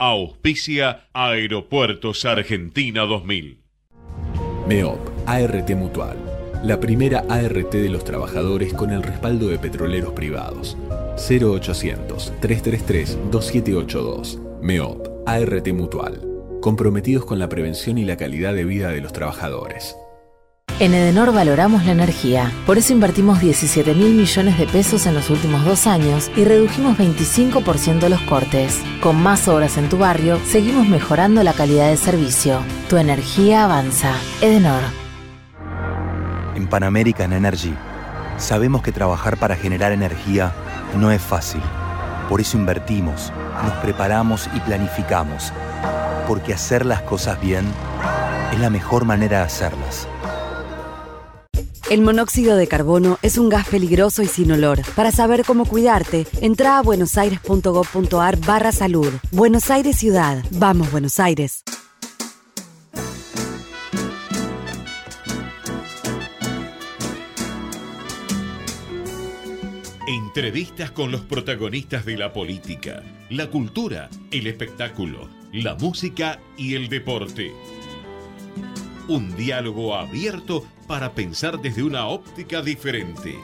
Auspicia Aeropuertos Argentina 2000. MEOP, ART Mutual. La primera ART de los trabajadores con el respaldo de petroleros privados. 0800-333-2782. MEOP, ART Mutual. Comprometidos con la prevención y la calidad de vida de los trabajadores. En Edenor valoramos la energía, por eso invertimos 17 mil millones de pesos en los últimos dos años y redujimos 25% los cortes. Con más obras en tu barrio, seguimos mejorando la calidad de servicio. Tu energía avanza. Edenor. En Pan American Energy sabemos que trabajar para generar energía no es fácil. Por eso invertimos, nos preparamos y planificamos. Porque hacer las cosas bien es la mejor manera de hacerlas. El monóxido de carbono es un gas peligroso y sin olor. Para saber cómo cuidarte, entra a buenosaires.gov.ar barra salud. Buenos Aires Ciudad. Vamos, Buenos Aires. Entrevistas con los protagonistas de la política, la cultura, el espectáculo, la música y el deporte. Un diálogo abierto para pensar desde una óptica diferente.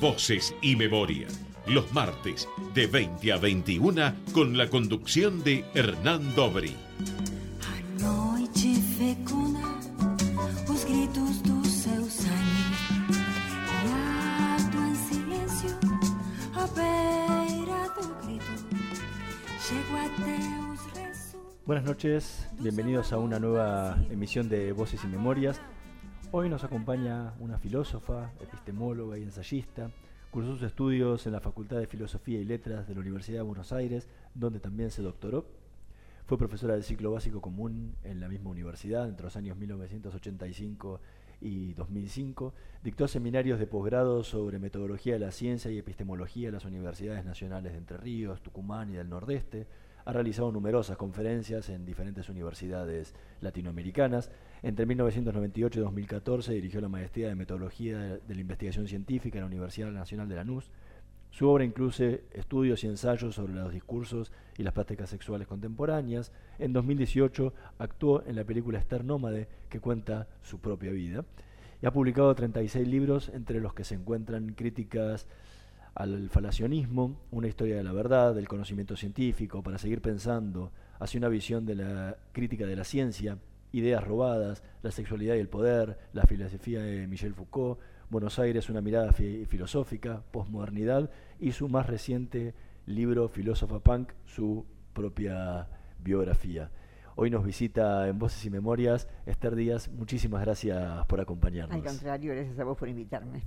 Voces y memoria. Los martes de 20 a 21 con la conducción de Hernán Dobri. Buenas noches, bienvenidos a una nueva emisión de Voces y Memorias. Hoy nos acompaña una filósofa, epistemóloga y ensayista. Cursó sus estudios en la Facultad de Filosofía y Letras de la Universidad de Buenos Aires, donde también se doctoró. Fue profesora del ciclo básico común en la misma universidad entre los años 1985 y 2005. Dictó seminarios de posgrado sobre metodología de la ciencia y epistemología en las universidades nacionales de Entre Ríos, Tucumán y del Nordeste. Ha realizado numerosas conferencias en diferentes universidades latinoamericanas. Entre 1998 y 2014 dirigió la maestría de metodología de la investigación científica en la Universidad Nacional de Lanús. Su obra incluye estudios y ensayos sobre los discursos y las prácticas sexuales contemporáneas. En 2018 actuó en la película Esther Nómade, que cuenta su propia vida. Y ha publicado 36 libros, entre los que se encuentran críticas al falacionismo, una historia de la verdad, del conocimiento científico, para seguir pensando hacia una visión de la crítica de la ciencia, ideas robadas, la sexualidad y el poder, la filosofía de Michel Foucault, Buenos Aires, una mirada fi- filosófica, posmodernidad y su más reciente libro, Filósofa Punk, su propia biografía. Hoy nos visita en Voces y Memorias Esther Díaz. Muchísimas gracias por acompañarnos. Al contrario, gracias a vos por invitarme.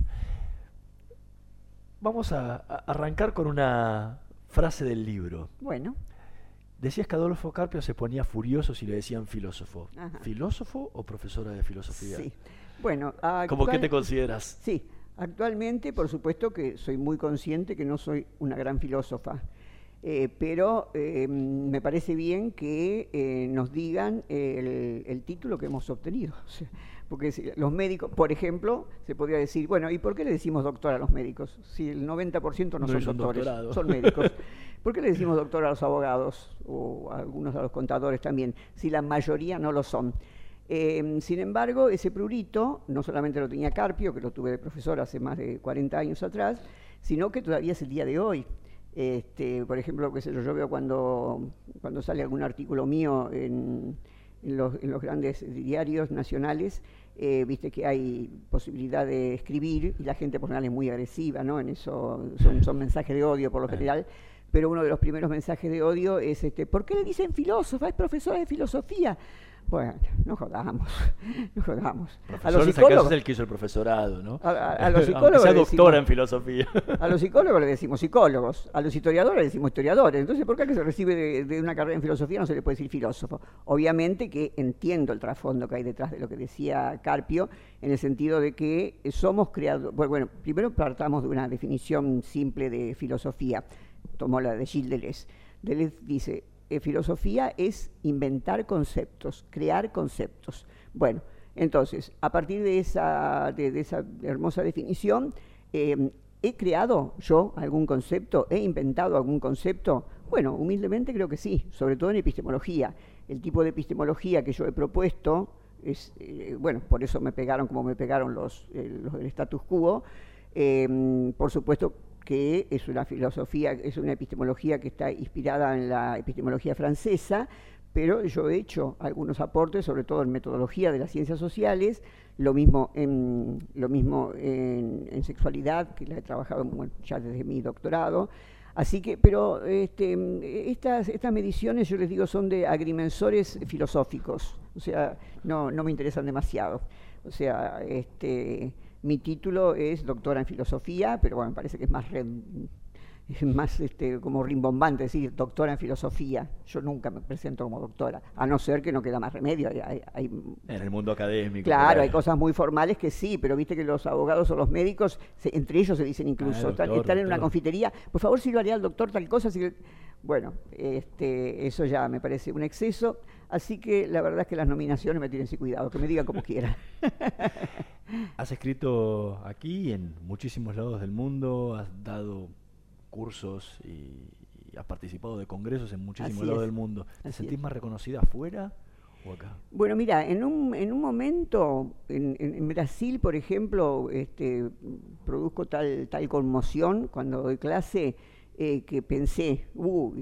Vamos a, a arrancar con una frase del libro. Bueno, Decías que Adolfo Carpio se ponía furioso si le decían filósofo. Ajá. ¿Filósofo o profesora de filosofía? sí. Bueno, ¿Cómo que actual- te consideras? Sí, actualmente, por supuesto que soy muy consciente que no soy una gran filósofa, eh, pero eh, me parece bien que eh, nos digan el, el título que hemos obtenido. O sea, porque los médicos, por ejemplo, se podría decir, bueno, ¿y por qué le decimos doctor a los médicos? Si el 90% no, No son doctores, doctorado. son médicos. ¿Por qué le decimos doctor a los abogados o a algunos a los contadores también, si la mayoría no lo son? Eh, sin embargo, ese prurito no solamente lo tenía Carpio, que lo tuve de profesor hace más de 40 años atrás, sino que todavía es el día de hoy. Este, por ejemplo, qué sé yo, yo veo cuando, cuando sale algún artículo mío en, en los, en los grandes diarios nacionales, eh, viste que hay posibilidad de escribir y la gente por general es muy agresiva, ¿no? En eso son, son mensajes de odio por lo general. Pero uno de los primeros mensajes de odio es este, ¿por qué le dicen filósofa? Es profesora de filosofía. Bueno, no jodamos, no jodamos. A los psicólogos es el que hizo el profesorado, ¿no? A, los psicólogos sea doctora en filosofía. A los psicólogos le decimos psicólogos, a los historiadores le decimos historiadores. Entonces, ¿por qué que se recibe de, una carrera en filosofía no se le puede decir filósofo? Obviamente que entiendo el trasfondo que hay detrás de lo que decía Carpio, en el sentido de que somos creadores. Bueno, primero partamos de una definición simple de filosofía. Tomó la de Gilles Deleuze. Deleuze dice, eh, filosofía es inventar conceptos, crear conceptos. Bueno, entonces, a partir de esa, hermosa definición, em, ¿he creado yo algún concepto? ¿He inventado algún concepto? Bueno, humildemente creo que sí, sobre todo en epistemología. El tipo de epistemología que yo he propuesto es, eh, bueno, por eso me pegaron como me pegaron los, eh, los del status quo. Por supuesto, que es una filosofía, es una epistemología que está inspirada en la epistemología francesa, pero yo he hecho algunos aportes, sobre todo en metodología de las ciencias sociales, lo mismo en, lo mismo en, sexualidad, que la he trabajado ya desde mi doctorado. Así que, pero este, estas, estas mediciones, yo les digo, son de agrimensores filosóficos, o sea, no, no me interesan demasiado. O sea, este, mi título es doctora en filosofía, pero bueno, me parece que es más, más este, como rimbombante decir doctora en filosofía. Yo nunca me presento como doctora, a no ser que no queda más remedio. Hay, en el mundo académico. Claro, hay cosas muy formales que sí, pero viste que los abogados o los médicos, entre ellos se dicen incluso, están, en una confitería, por favor, si lo haría el doctor tal cosa. bueno, este, eso ya me parece un exceso. Así que la verdad es que las nominaciones me tienen sin cuidado, que me digan como quieran. has escrito aquí en muchísimos lados del mundo, has dado cursos y, has participado de congresos en muchísimos lados del mundo. ¿Te sentís más reconocida afuera? O acá? Bueno, mira, en un, en un momento, en, Brasil, por ejemplo, este, produzco tal, tal conmoción cuando doy clase eh, que pensé, uh,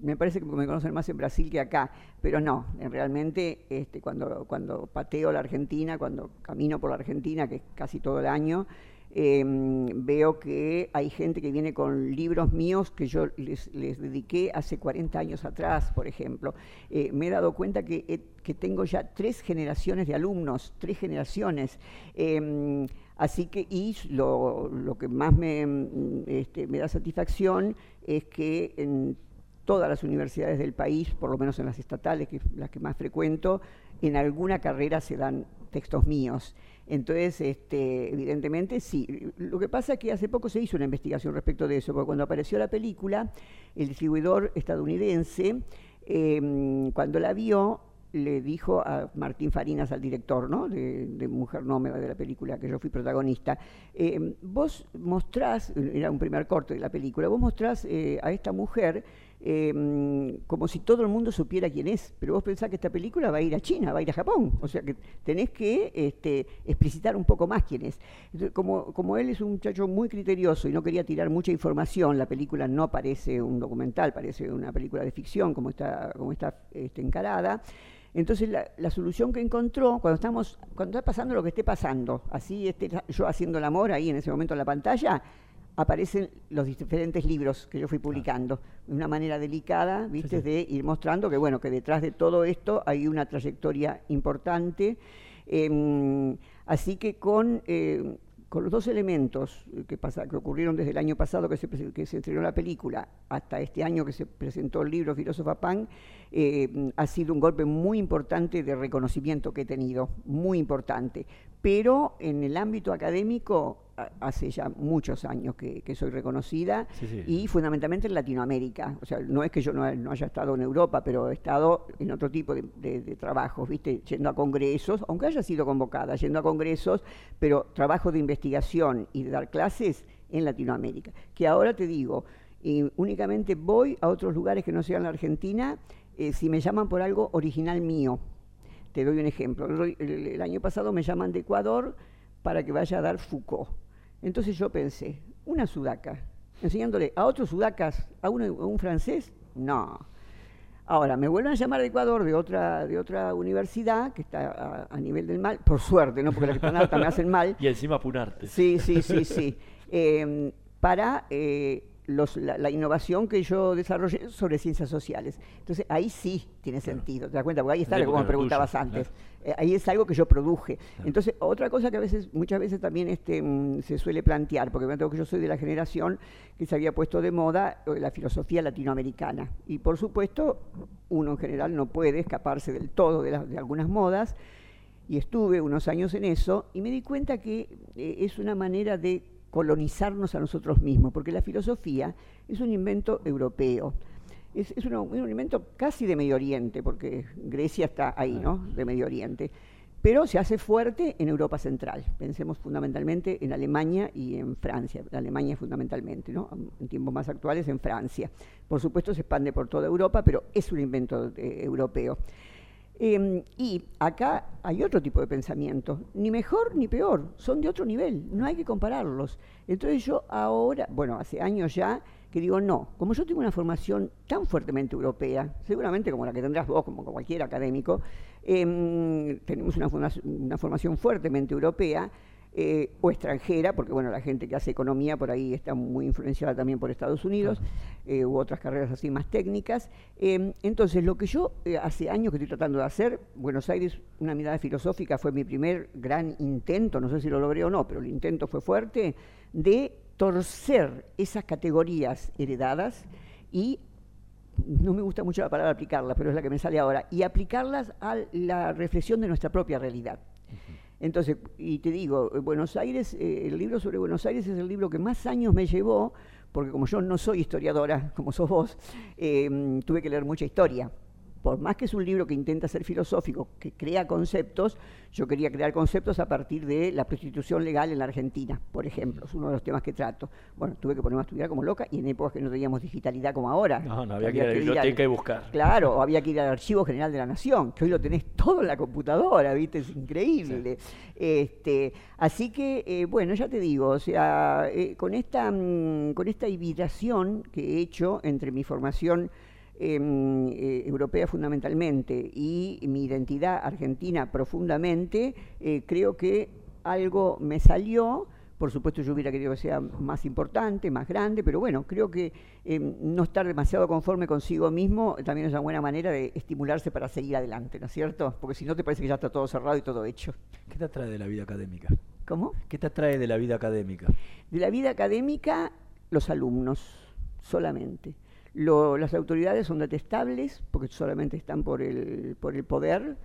me parece que me conocen más en Brasil que acá, pero no, realmente este, cuando, cuando pateo la Argentina, cuando camino por la Argentina, que es casi todo el año, em, veo que hay gente que viene con libros míos que yo les, dediqué hace 40 años atrás, por ejemplo. Eh, me he dado cuenta que, que, tengo ya tres generaciones de alumnos, tres generaciones. Em, así que, y lo, lo que más me, este, me da satisfacción es que todas las universidades del país, por lo menos en las estatales, que las que más frecuento, en alguna carrera se dan textos míos. Entonces, este, evidentemente, sí. Lo que pasa es que hace poco se hizo una investigación respecto de eso, porque cuando apareció la película, el distribuidor estadounidense, em, cuando la vio, le dijo a Martín Farinas, al director ¿no? de, Mujer Nómada de la película, que yo fui protagonista, em, vos mostrás, era un primer corte de la película, vos mostrás eh, a esta mujer Em, como si todo el mundo supiera quién es. Pero vos pensás que esta película va a ir a China, va a ir a Japón. O sea que tenés que este, explicitar un poco más quién es. como, como él es un muchacho muy criterioso y no quería tirar mucha información, la película no parece un documental, parece una película de ficción como está, como está este, encarada. Entonces la, solución que encontró, cuando estamos, cuando está pasando lo que esté pasando, así esté yo haciendo el amor ahí en ese momento en la pantalla, aparecen los diferentes libros que yo fui publicando, de una manera delicada, ¿viste? De ir mostrando que, bueno, que detrás de todo esto hay una trayectoria importante. Em, así que con, eh, con los dos elementos que, pasa, que ocurrieron desde el año pasado que se, que se estrenó la película hasta este año que se presentó el libro Filósofa Pan, eh, ha sido un golpe muy importante de reconocimiento que he tenido, muy importante. Pero en el ámbito académico hace ya muchos años que, soy reconocida y fundamentalmente en Latinoamérica. O sea, no es que yo no, haya estado en Europa, pero he estado en otro tipo de, trabajos, ¿viste? Yendo a congresos, aunque haya sido convocada, yendo a congresos, pero trabajo de investigación y de dar clases en Latinoamérica. Que ahora te digo, únicamente voy a otros lugares que no sean la Argentina eh, si me llaman por algo original mío. Te doy un ejemplo. el año pasado me llaman de Ecuador para que vaya a dar Foucault entonces yo pensé, una sudaca, enseñándole a otros sudacas, a, un francés, no. Ahora, me vuelven a llamar de Ecuador, de otra, de otra universidad, que está a, nivel del mal, por suerte, ¿no? Porque las que están altas me hacen mal. Y encima apunarte. Sí, sí, sí, sí. Em, para eh, los- la, la innovación que yo desarrollé sobre ciencias sociales. Entonces ahí sí tiene sentido, ¿te das cuenta? Porque ahí está vos me preguntabas tuyo, antes. Eh, ahí es algo que yo produje. Entonces, otra cosa que a veces, muchas veces también este, mm, se suele plantear, porque que yo soy de la generación que se había puesto de moda eh, la filosofía latinoamericana. Y por supuesto, uno en general no puede escaparse del todo de algunas modas. Y estuve unos años en eso y me di cuenta que eh, es una manera de colonizarnos a nosotros mismos, porque la filosofía es un invento europeo. Es, es una- un invento casi de Medio Oriente, porque Grecia está ahí, ¿no? De Medio Oriente. Pero se hace fuerte en Europa Central. Pensemos fundamentalmente en Alemania y en Francia. Alemania fundamentalmente, ¿no? En tiempos más actuales en Francia. Por supuesto se expande por toda Europa, pero es un invento eh, europeo. Eh, y acá hay otro tipo de pensamiento, ni mejor ni peor, son de otro nivel, no hay que compararlos. Entonces yo ahora, bueno, hace años ya, que digo, no, como yo tengo una formación tan fuertemente europea, seguramente como la que tendrás vos, como cualquier académico, em, tenemos una formación fuertemente europea, eh, o extranjera, porque bueno, la gente que hace economía por ahí está muy influenciada también por Estados Unidos, eh, u otras carreras así más técnicas. Eh, entonces, lo que yo eh, hace años que estoy tratando de hacer, Buenos Aires, una mirada filosófica fue mi primer gran intento, no sé si lo logré o no, pero el intento fue fuerte, de torcer esas categorías heredadas y no me gusta mucho la palabra aplicarlas, pero es la que me sale ahora, y aplicarlas a la reflexión de nuestra propia realidad. Entonces, y te digo, eh, Buenos Aires, eh, el libro sobre Buenos Aires es el libro que más años me llevó, porque como yo no soy historiadora, como sos vos, eh, tuve que leer mucha historia. Por más que es un libro que intenta ser filosófico, que crea conceptos, yo quería crear conceptos a partir de la prostitución legal en la Argentina, por ejemplo, es uno de los temas que trato. Bueno, tuve que ponerme a estudiar como loca y en épocas que no teníamos digitalidad como ahora. No, no, había que ir a la biblioteca y buscar. Claro, o había que ir al Archivo General de la Nación, que hoy lo tenés todo en la computadora, ¿viste? Es increíble. Este, así que, eh, bueno, ya te digo, o sea, eh, con, esta, mm, con esta hibridación que he hecho entre mi formación eh, europea fundamentalmente y mi identidad argentina profundamente, eh, creo que algo me salió. Por supuesto, yo hubiera querido que sea más importante, más grande, pero bueno, creo que eh, no estar demasiado conforme consigo mismo también es una buena manera de estimularse para seguir adelante, ¿no es cierto? Porque si no, te parece que ya está todo cerrado y todo hecho. ¿Qué te atrae de la vida académica? ¿Cómo? ¿Qué te atrae de la vida académica? De la vida académica, los alumnos, solamente. Lo- las autoridades son detestables porque solamente están por el, por el poder.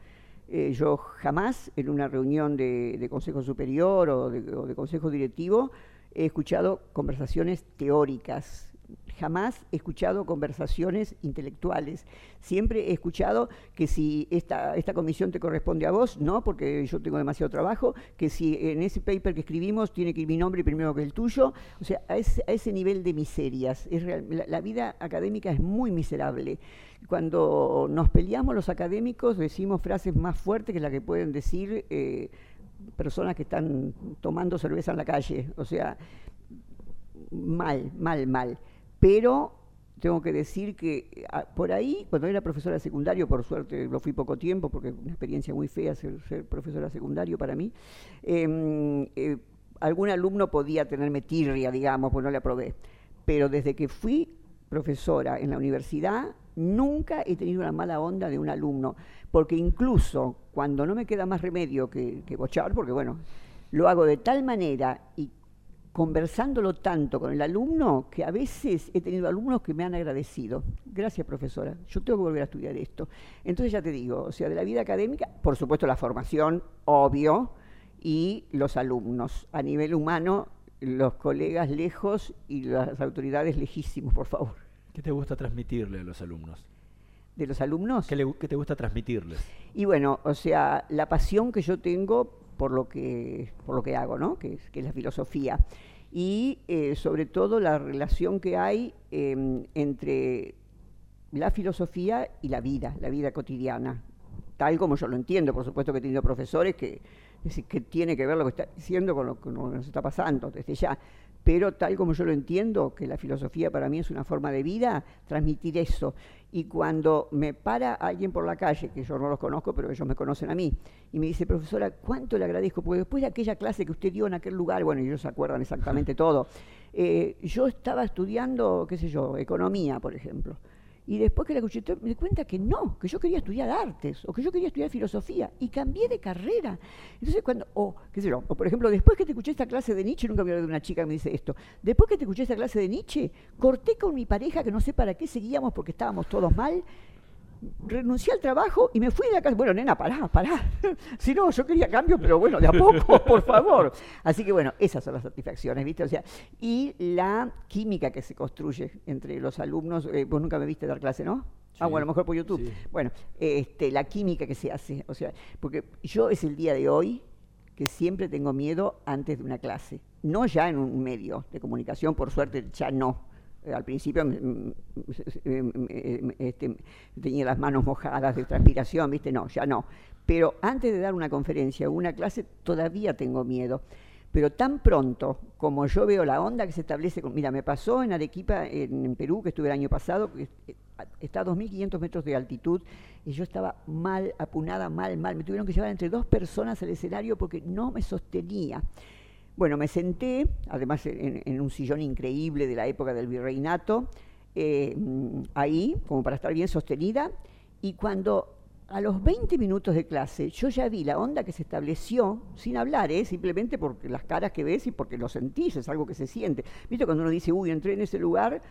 Eh, yo jamás en una reunión de, de consejo superior o de, o de consejo directivo he escuchado conversaciones teóricas. Jamás he escuchado conversaciones intelectuales. Siempre he escuchado que si esta, esta comisión te corresponde a vos, no, porque yo tengo demasiado trabajo, que si en ese paper que escribimos tiene que ir mi nombre primero que el tuyo. O sea, a ese, a ese nivel de miserias. La vida académica es muy miserable. Cuando nos peleamos los académicos decimos frases más fuertes que las que pueden decir eh, personas que están tomando cerveza en la calle. O sea, mal, mal, mal. Pero tengo que decir que ah, por ahí, cuando era profesora de secundario, por suerte lo fui poco tiempo, porque es una experiencia muy fea ser, profesora de secundario para mí, em, eh, algún alumno podía tenerme tirria, digamos, pues no le aprobé. Pero desde que fui profesora en la universidad, nunca he tenido una mala onda de un alumno, porque incluso cuando no me queda más remedio que, que bochar, porque bueno, lo hago de tal manera y conversándolo tanto con el alumno que a veces he tenido alumnos que me han agradecido. Gracias, profesora. Yo tengo que volver a estudiar esto. Entonces ya te digo, o sea, de la vida académica, por supuesto la formación, obvio, y los alumnos. A nivel humano, los colegas lejos y las autoridades lejísimos, por favor. ¿Qué te gusta transmitirle a los alumnos? ¿De los alumnos? ¿Qué, le- qué te gusta transmitirles? Y bueno, o sea, la pasión que yo tengo por lo que, por lo que hago, ¿no? Que es, que es la filosofía. Y eh, sobre todo la relación que hay em, entre la filosofía y la vida, la vida cotidiana, tal como yo lo entiendo. Por supuesto que he tenido profesores que, es decir, que tiene que ver lo que está diciendo con lo que nos está pasando desde ya. pero tal como yo lo entiendo, que la filosofía para mí es una forma de vida, transmitir eso. Y cuando me para alguien por la calle, que yo no los conozco, pero ellos me conocen a mí, y me dice, profesora, ¿cuánto le agradezco? Porque después de aquella clase que usted dio en aquel lugar, bueno, ellos se acuerdan exactamente todo, eh, yo estaba estudiando, qué sé yo, economía, por ejemplo. Y después que la escuché, me di cuenta que no, que yo quería estudiar artes o que yo quería estudiar filosofía y cambié de carrera. Entonces, cuando, o qué sé yo, o por ejemplo, después que te escuché esta clase de Nietzsche, nunca me de una chica que me dice esto, después que te escuché esta clase de Nietzsche, corté con mi pareja que no sé para qué seguíamos porque estábamos todos mal renuncié al trabajo y me fui de la casa. Bueno, nena, pará, pará. si no, yo quería cambio, pero bueno, de a poco, por favor. Así que bueno, esas son las satisfacciones, ¿viste? O sea, y la química que se construye entre los alumnos. Eh, vos nunca me viste dar clase, ¿no? ah, bueno, a lo mejor por YouTube. Bueno, este, la química que se hace. O sea, porque yo es el día de hoy que siempre tengo miedo antes de una clase. No ya en un medio de comunicación, por suerte ya no al principio este, tenía las manos mojadas de transpiración, ¿viste? No, ya no. Pero antes de dar una conferencia o una clase todavía tengo miedo. Pero tan pronto como yo veo la onda que se establece, mira, me pasó en Arequipa, en, Perú, que estuve el año pasado, está a 2.500 metros de altitud, y yo estaba mal, apunada, mal, mal. Me tuvieron que llevar entre dos personas al escenario porque no me sostenía. Bueno, me senté, además en, un sillón increíble de la época del virreinato, eh, ahí, como para estar bien sostenida, y cuando a los 20 minutos de clase yo ya vi la onda que se estableció, sin hablar, ¿eh? simplemente porque las caras que ves y porque lo sentís, es algo que se siente. ¿Viste cuando uno dice, uy, entré en ese lugar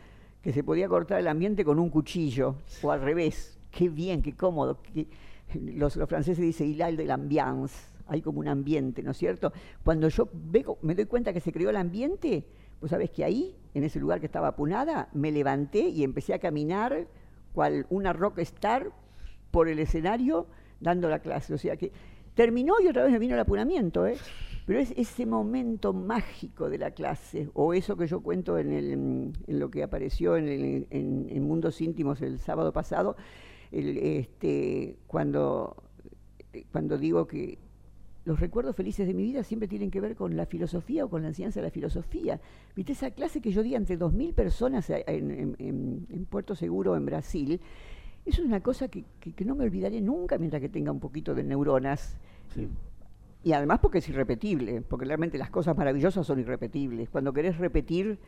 que se podía cortar el ambiente con un cuchillo, o al revés, qué bien, qué cómodo. los, franceses dicen, il de l'ambiance, hay como un ambiente, ¿no es cierto? Cuando yo veo, me doy cuenta que se creó el ambiente, pues sabes que ahí, en ese lugar que estaba apunada, me levanté y empecé a caminar cual una rockstar por el escenario dando la clase. O sea que terminó y otra vez me vino el apunamiento, ¿eh? Pero es ese momento mágico de la clase, o eso que yo cuento en, en lo que apareció en, el, en, Mundos Íntimos el sábado pasado, este, cuando, cuando digo que los recuerdos felices de mi vida siempre tienen que ver con la filosofía o con la enseñanza de la filosofía. ¿Viste esa clase que yo di ante 2.000 personas en, Puerto Seguro, en Brasil? Eso es una cosa que, no me olvidaré nunca mientras que tenga un poquito de neuronas. Y además porque es irrepetible, porque realmente las cosas maravillosas son irrepetibles. Cuando querés repetir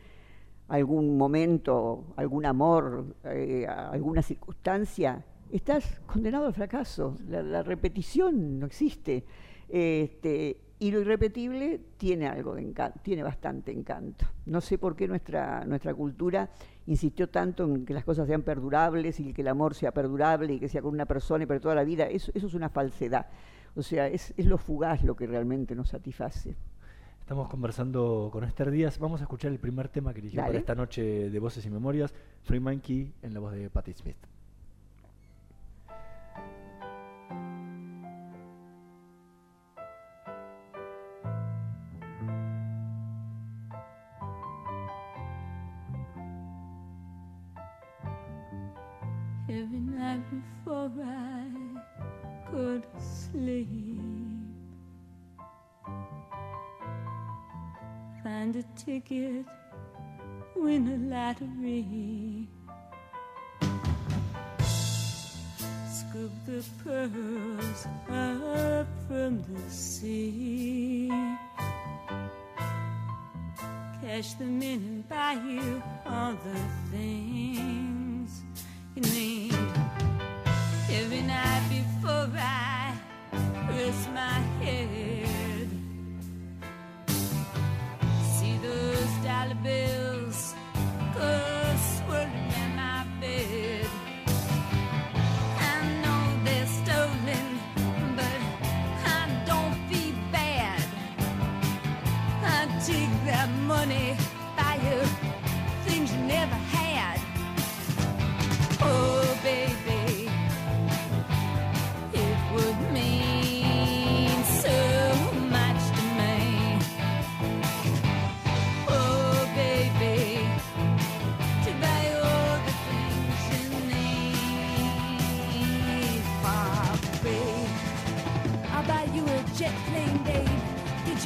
algún momento, algún amor, eh, alguna circunstancia, estás condenado al fracaso. la repetición no existe. Este, y lo irrepetible tiene algo de encanto, tiene bastante encanto. No sé por qué nuestra, nuestra cultura insistió tanto en que las cosas sean perdurables y que el amor sea perdurable y que sea con una persona y para toda la vida. Eso, eso es una falsedad. O sea, es, es lo fugaz lo que realmente nos satisface. Estamos conversando con Esther Díaz. Vamos a escuchar el primer tema que eligió para esta noche de Voces y Memorias, Free Monkey en la voz de Patti Smith. Every night before I could sleep. Find a ticket, win a lottery. Scoop the pearls up from the sea. Cash them in and buy you all the things you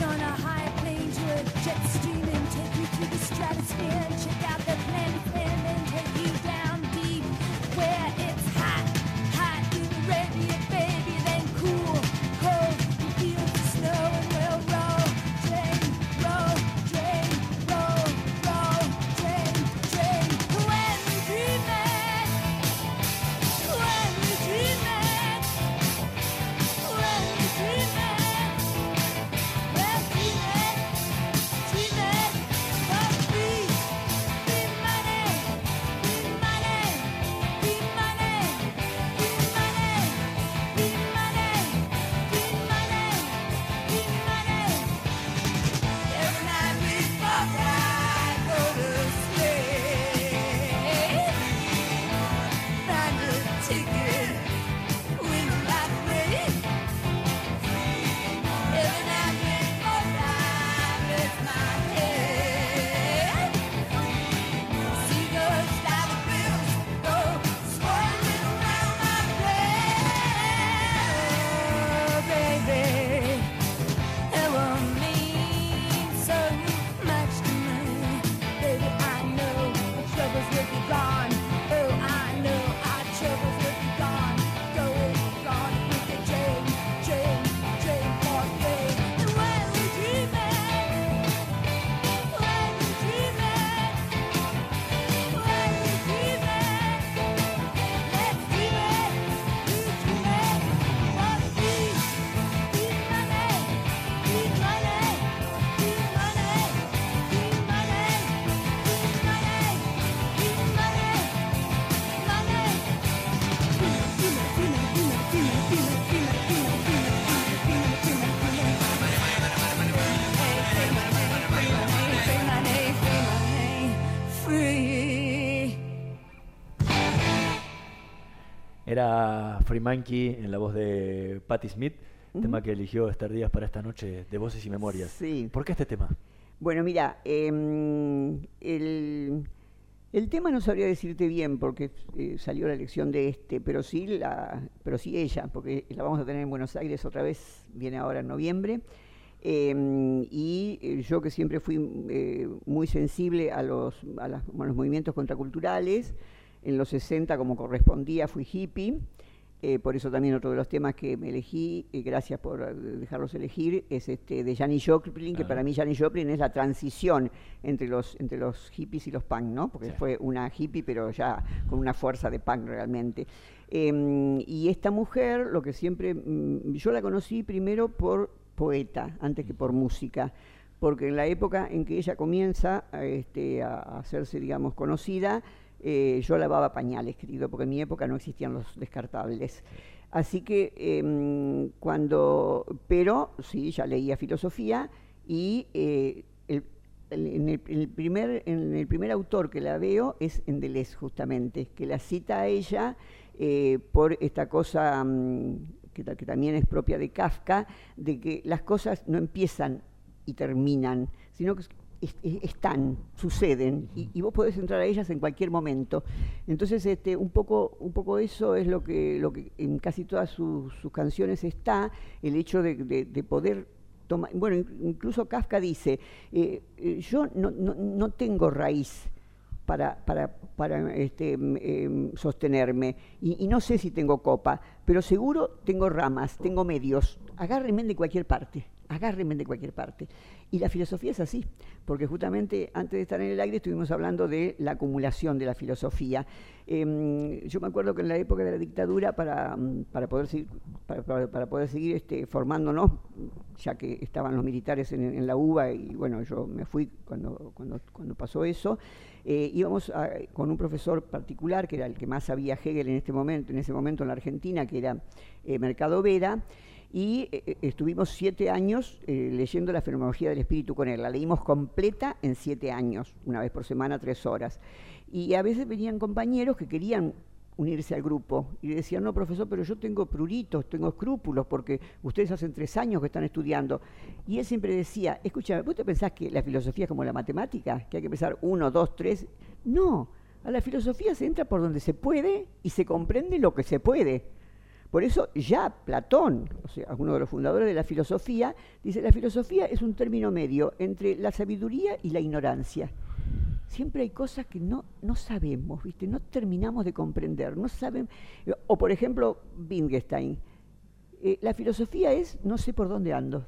On a high plane to a jet stream and take you through the stratosphere. And check out the Era Free Monkey en la voz de Patti Smith, tema que eligió Esther Díaz para esta noche de Voces y Memorias. Sí. ¿Por qué este tema? Bueno, mira, em, el, el tema no sabría decirte bien porque eh, salió la elección de este, pero sí, la, pero sí ella, porque la vamos a tener en Buenos Aires otra vez, viene ahora en noviembre. Em, y eh, yo que siempre fui eh, muy sensible a los, a, las- a los movimientos contraculturales, en los 60 como correspondía fui hippie, eh, por eso también otro de los temas que me elegí, y gracias por eh, dejarlos elegir, es este de Janis Joplin, que Ah. para mí Janis Joplin es la transición entre los, entre los hippies y los punk, ¿no? Porque Sí. fue una hippie, pero ya con una fuerza de punk realmente. Em, y esta mujer, lo que siempre, mm, yo la conocí primero por poeta, antes que por música, porque en la época en que ella comienza este, a hacerse, digamos, conocida, eh, yo lavaba pañales, querido, porque en mi época no existían los descartables. Así que em, cuando, pero sí, ya leía filosofía y eh, el, en, el, primer, en el primer autor que la veo es en justamente, que la cita a ella eh, por esta cosa mm, que, ta- que también es propia de Kafka, de que las cosas no empiezan y terminan, sino que están, suceden, y, y vos podés entrar a ellas en cualquier momento. Entonces, este, un poco, un poco eso es lo que, lo que en casi todas sus, sus canciones está, el hecho de, de- de poder tomar, bueno, in- incluso Kafka dice, eh, eh, yo no, no- no tengo raíz, para, para, para este, mm, em, sostenerme. Y, y no sé si tengo copa, pero seguro tengo ramas, tengo medios. Agárrenme de cualquier parte, agárrenme de cualquier parte. Y la filosofía es así, porque justamente antes de estar en el aire estuvimos hablando de la acumulación de la filosofía. Em, yo me acuerdo que en la época de la dictadura, para, mm, para poder seguir, para, poder seguir este, formándonos, ya que estaban los militares en, en la UBA y bueno, yo me fui cuando, cuando, cuando pasó eso, eh, íbamos a- con un profesor particular, que era el que más sabía Hegel en este momento, en ese momento en la Argentina, que era eh, Mercado Vera, y eh, eh, estuvimos siete años eh, leyendo la fenomenología del espíritu con él. La leímos completa en siete años, una vez por semana, tres horas. Y a veces venían compañeros que querían unirse al grupo y decían, no, profesor, pero yo tengo pruritos, tengo escrúpulos, porque ustedes hacen tres años que están estudiando. Y él siempre decía, escúchame, ¿vos te pensás que la filosofía es como la matemática? Que hay que empezar uno, dos, tres. No, a la filosofía se entra por donde se puede y se comprende lo que se puede. Por eso ya Platón, o sea, uno de los fundadores de la filosofía, dice, la filosofía es un término medio entre la sabiduría y la ignorancia. Siempre hay cosas que no, no sabemos, ¿viste? No terminamos de comprender, no saben. O por ejemplo, Wittgenstein. eh, la filosofía es no sé por dónde ando.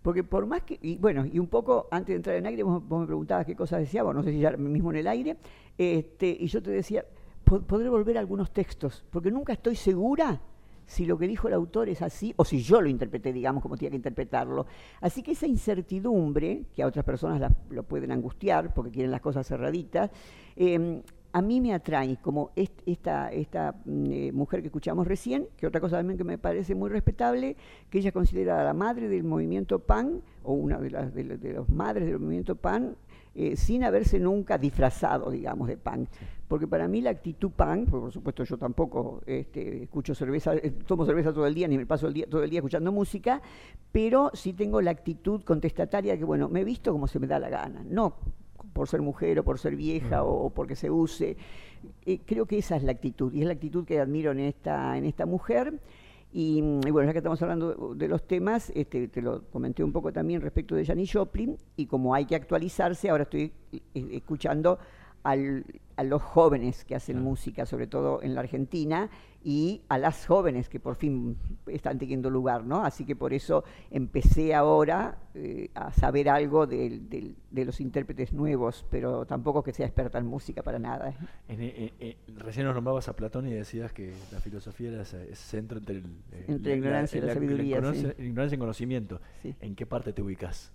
Porque por más que, y bueno, y un poco antes de entrar en aire, vos, vos me preguntabas qué cosas decíamos, no sé si ya mismo en el aire, este, y yo te decía, podré volver a algunos textos, porque nunca estoy segura si lo que dijo el autor es así, o si yo lo interpreté, digamos, como tenía que interpretarlo. Así que esa incertidumbre, que a otras personas la- lo pueden angustiar, porque quieren las cosas cerraditas, eh, a mí me atrae como est- esta, esta mm, eh, mujer que escuchamos recién, que otra cosa también que me parece muy respetable, que ella es considerada la madre del movimiento PAN, o una de las de, de las madres del movimiento PAN, eh, sin haberse nunca disfrazado, digamos, de PAN. Porque para mí la actitud PAN, porque por supuesto yo tampoco este, escucho cerveza, eh, tomo cerveza todo el día, ni me paso el día, todo el día escuchando música, pero sí tengo la actitud contestataria que, bueno, me he visto como se me da la gana, no por ser mujer o por ser vieja o, o porque se use. Eh, creo que esa es la actitud, y es la actitud que admiro en esta, en esta mujer. Y, mm, y bueno, ya que estamos hablando de, de los temas, este, te lo comenté un poco también respecto de Janis Joplin, y como hay que actualizarse, ahora estoy eh, escuchando al- a los jóvenes que hacen música, sobre todo en la Argentina, y a las jóvenes que por fin están teniendo lugar, ¿no? Así que por eso empecé ahora eh, a saber algo del- del- de los intérpretes nuevos, pero tampoco que sea experta en música para nada. ¿eh? En- eh, eh, recién nos nombrabas a Platón y decías que la filosofía era ese, centro entre, el, eh, Entre la ignorancia y la sabiduría, conoce- sí. ignorancia y conocimiento. Sí. ¿En qué parte te ubicas?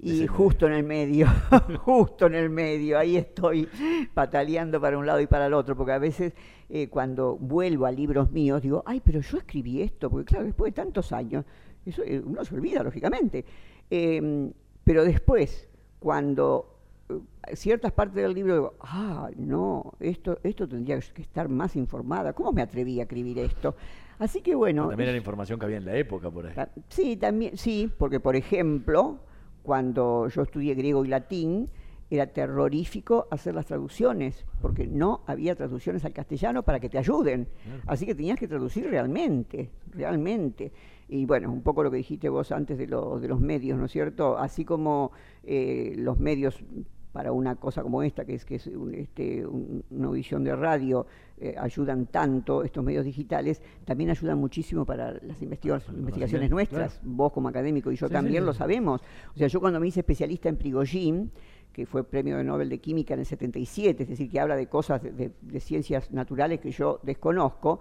Y justo en el medio, justo en el medio, ahí estoy pataleando para un lado y para el otro, porque a veces eh, cuando vuelvo a libros míos digo, ay, pero yo escribí esto, porque claro, después de tantos años, eso eh, uno se olvida, lógicamente. Em, pero después, cuando eh, ciertas partes del libro digo, ah, no, esto, esto tendría que estar más informada. ¿Cómo me atreví a escribir esto? Así que bueno. Pero también era la información que había en la época por ahí. Sí, también, sí, porque por ejemplo, cuando yo estudié griego y latín, era terrorífico hacer las traducciones, porque no había traducciones al castellano para que te ayuden. Así que tenías que traducir realmente, realmente. Y bueno, un poco lo que dijiste vos antes de, lo- de los medios, ¿no es cierto? Así como eh, los medios para una cosa como esta, que es, que es un- este, un- una audición de radio, eh, ayudan tanto, estos medios digitales, también ayudan muchísimo para las investiga- investigaciones conocimiento, nuestras, vos como académico y yo Sí, también sí, lo sabemos. O sea, yo cuando me hice especialista en Prigogine, que fue premio de Nobel de Química en el 77, es decir, que habla de cosas de, de- de ciencias naturales que yo desconozco,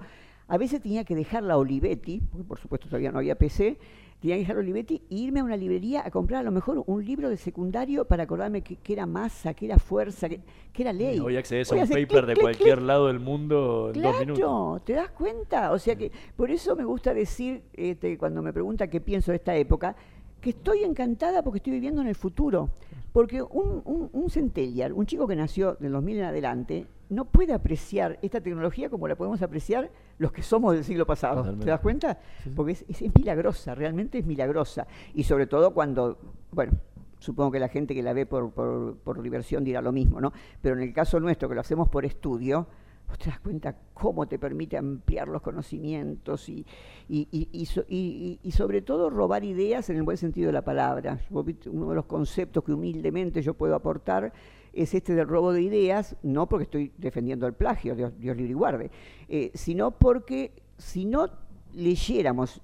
a veces tenía que dejar la Olivetti, porque por supuesto todavía no había PC, tenía que dejar Olivetti e irme a una librería a comprar a lo mejor un libro de secundario para acordarme que, que era masa, que era fuerza, que, que era ley. Hoy accedes a un paper clic, de clic, cualquier clic. lado del mundo en dos minutos. Claro, ¿te das cuenta? O sea que por eso me gusta decir, este, cuando me pregunta qué pienso de esta época, que estoy encantada porque estoy viviendo en el futuro. Porque un, un, un chico que nació del 2000 en adelante, no puede apreciar esta tecnología como la podemos apreciar los que somos del siglo pasado. Totalmente. ¿Te das cuenta? Porque es, es- es milagrosa, realmente es milagrosa. Y sobre todo cuando, bueno, supongo que la gente que la ve por, por, por diversión dirá lo mismo, ¿no? Pero en el caso nuestro, que lo hacemos por estudio, vos te das cuenta cómo te permite ampliar los conocimientos y, y, y- y so- y- y- y sobre todo robar ideas en el buen sentido de la palabra. Uno de los conceptos que humildemente yo puedo aportar es este del robo de ideas, no porque estoy defendiendo el plagio, Dios, Dios libre y guarde, eh, sino porque si no leyéramos,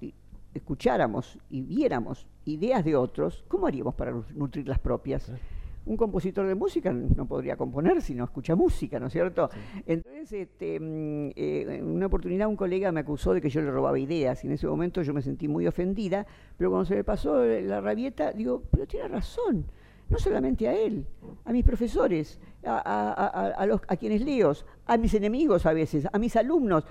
escucháramos y viéramos ideas de otros, ¿cómo haríamos para nu- nutrir las propias? Un compositor de música no podría componer si no escucha música, ¿no es cierto? Entonces, este, mm, eh, en una oportunidad un colega me acusó de que yo le robaba ideas y en ese momento yo me sentí muy ofendida, pero cuando se me pasó la rabieta, digo, pero tiene razón, no solamente a él, a mis profesores, a, a- a- a los, a quienes leo, a mis enemigos a veces, a mis alumnos.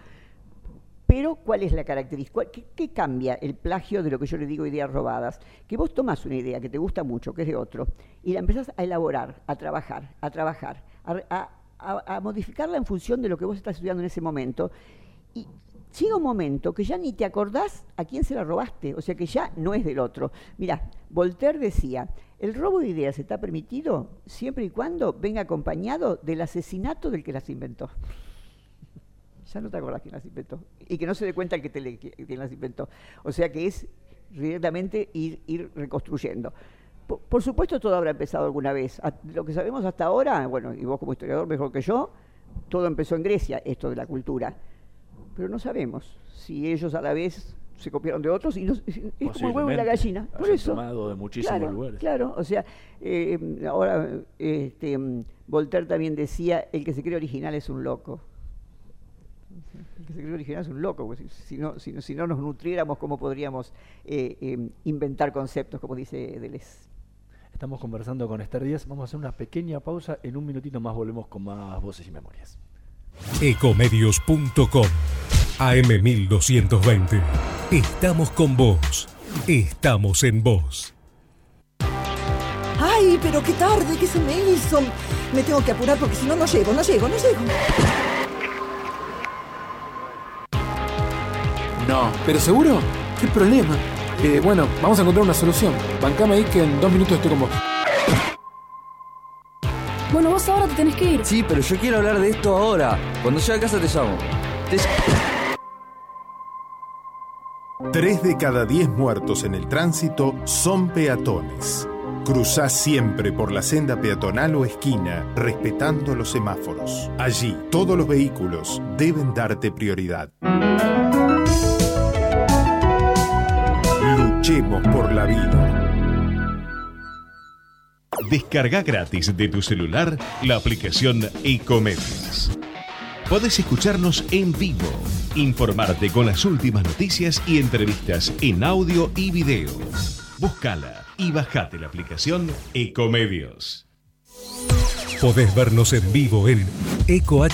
Pero, ¿cuál es la característica? ¿Cuál- ¿Qué, cambia el plagio de lo que yo le digo ideas robadas? Que vos tomás una idea que te gusta mucho, que es de otro, y la empezás a elaborar, a trabajar, a trabajar, a- a modificarla en función de lo que vos estás estudiando en ese momento. Y llega un momento que ya ni te acordás a quién se la robaste, o sea que ya no es del otro. Mirá, Voltaire decía, el robo de ideas está permitido siempre y cuando venga acompañado del asesinato del que las inventó. Ya no te acordás quién las inventó. Y que no se dé cuenta el que te le- quién las inventó. O sea que es directamente ir, ir reconstruyendo. Por, por supuesto, todo habrá empezado alguna vez. A- lo que sabemos hasta ahora, bueno, y vos como historiador mejor que yo, todo empezó en Grecia, esto de la cultura. Pero no sabemos si ellos a la vez se copiaron de otros y no- es como el huevo y la gallina. Por eso. tomado de muchísimos claro, lugares. Claro, o sea, eh, ahora este, Voltaire también decía, el que se cree original es un loco. El original es un loco, porque si, no, si, no- si no nos nutriéramos, ¿cómo podríamos eh, eh, inventar conceptos, como dice Deleuze? Estamos conversando con Esther Díaz. Vamos a hacer una pequeña pausa. En un minutito más volvemos con más voces y memorias. Ecomedios.com AM1220. Estamos con vos. Estamos en vos. Ay, pero qué tarde que se me hizo. Me tengo que apurar porque si no, no llego, no llego, no llego. No. ¿Pero seguro? ¿Qué problema? Eh, bueno, vamos a encontrar una solución. Bancame ahí que en dos minutos estoy con vos. Bueno, vos ahora te tenés que ir. Sí, pero yo quiero hablar de esto ahora. Cuando llegue a casa te llamo. Te- Tres de cada diez muertos en el tránsito son peatones. Cruzá siempre por la senda peatonal o esquina, respetando los semáforos. Allí, todos los vehículos deben darte prioridad. Por la vida. Descarga gratis de tu celular la aplicación Ecomedios. Podés escucharnos en vivo, informarte con las últimas noticias y entrevistas en audio y video. Búscala y bajate la aplicación Ecomedios. Podés vernos en vivo en ecohd.com.ar.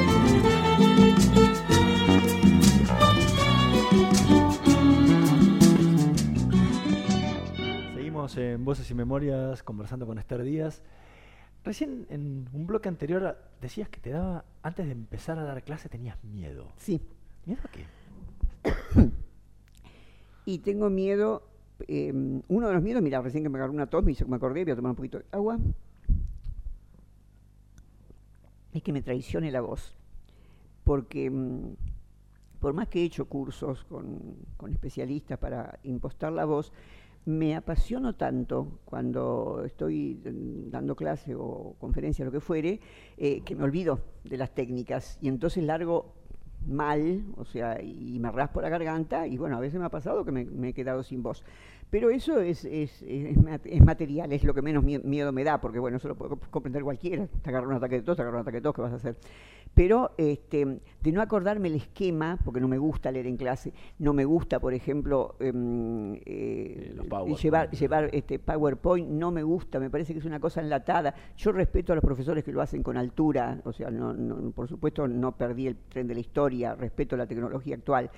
En Voces y Memorias conversando con Esther Díaz. Recién en un bloque anterior decías que te daba, antes de empezar a dar clase tenías miedo. Sí. ¿Miedo a qué? Y tengo miedo, eh, uno de los miedos, mira, recién que me agarró una tos, me hizo que me acordé, voy a tomar un poquito de agua, es que me traicione la voz. Porque mm, por más que he hecho cursos con, con especialistas para impostar la voz, me apasiono tanto cuando estoy mm, dando clase o conferencia, lo que fuere, eh, que me olvido de las técnicas y entonces largo mal, o sea, y me raspo la garganta y bueno, a veces me ha pasado que me, he quedado sin voz. Pero eso es, es, es, mat- es material, es lo que menos mie- miedo me da, porque bueno, eso lo puede comp- comprender cualquiera. Te agarra un ataque de tos, te agarra un ataque de tos, ¿qué vas a hacer? Pero este, de no acordarme el esquema, porque no me gusta leer en clase, no me gusta, por ejemplo, em, eh, llevar, llevar este PowerPoint, no me gusta, me parece que es una cosa enlatada. Yo respeto a los profesores que lo hacen con altura, o sea, no, no- por supuesto no perdí el tren de la historia, respeto la tecnología actual.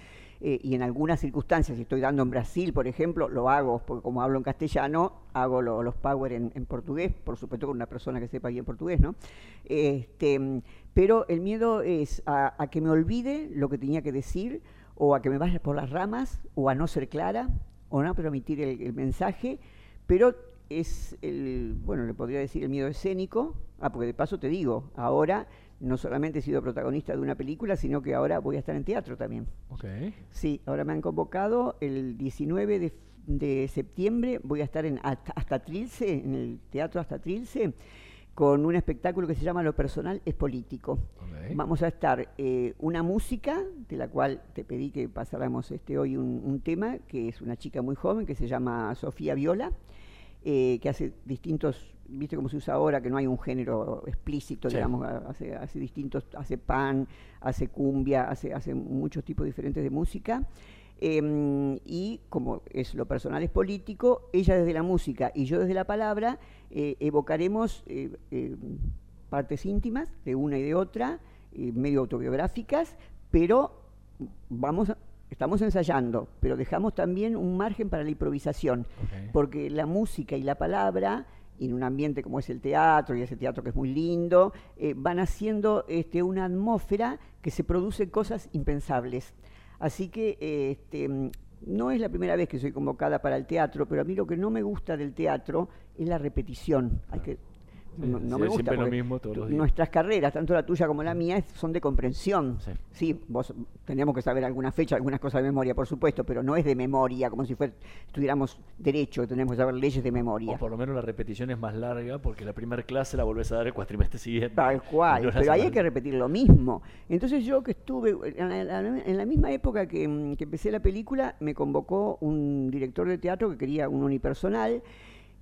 Eh, y en algunas circunstancias, si estoy dando en Brasil, por ejemplo, lo hago, porque como hablo en castellano, hago lo- los power en, en portugués, por supuesto con una persona que sepa bien portugués, ¿no? Este, pero el miedo es a, a que me olvide lo que tenía que decir, o a que me vaya por las ramas, o a no ser clara, o no permitir el, el mensaje, pero es el, bueno, le podría decir el miedo escénico, ah, porque de paso te digo, ahora no solamente he sido protagonista de una película, sino que ahora voy a estar en teatro también. Ok. Sí, ahora me han convocado el 19 de, de septiembre, voy a estar en hasta, hasta Trilce, en el Teatro Hasta Trilce, con un espectáculo que se llama Lo personal es político. Vamos a estar eh, una música, de la cual te pedí que pasáramos este, hoy un, un tema, que es una chica muy joven que se llama Sofía Viola, eh, que hace distintos, viste cómo se usa ahora, que no hay un género explícito, Sí. digamos, hace, hace distintos, hace pan, hace cumbia, hace, hace muchos tipos diferentes de música. Em, y como es lo personal es político, ella desde la música y yo desde la palabra eh, evocaremos eh, eh, partes íntimas de una y de otra, eh, medio autobiográficas, pero vamos a- estamos ensayando, pero dejamos también un margen para la improvisación, porque la música y la palabra en un ambiente como es el teatro y ese teatro que es muy lindo, eh, van haciendo este, una atmósfera que se produce cosas impensables. Así que este, no es la primera vez que soy convocada para el teatro, pero a mí lo que no me gusta del teatro es la repetición. Hay que, no, no sí, me gusta. lo mismo todos los tu- días. Nuestras carreras, tanto la tuya como la mía, es- son de comprensión. Sí. vos tenemos que saber alguna fecha, algunas cosas de memoria, por supuesto, pero no es de memoria, como si fuera, estuviéramos derecho, tenemos que saber leyes de memoria. O por lo menos la repetición es más larga porque la primera clase la volvés a dar el cuatrimestre siguiente. Tal cual, no pero ahí hay que repetir lo mismo. Entonces yo que estuve, en la, en la misma época que, mm, que empecé la película, me convocó un director de teatro que quería un unipersonal,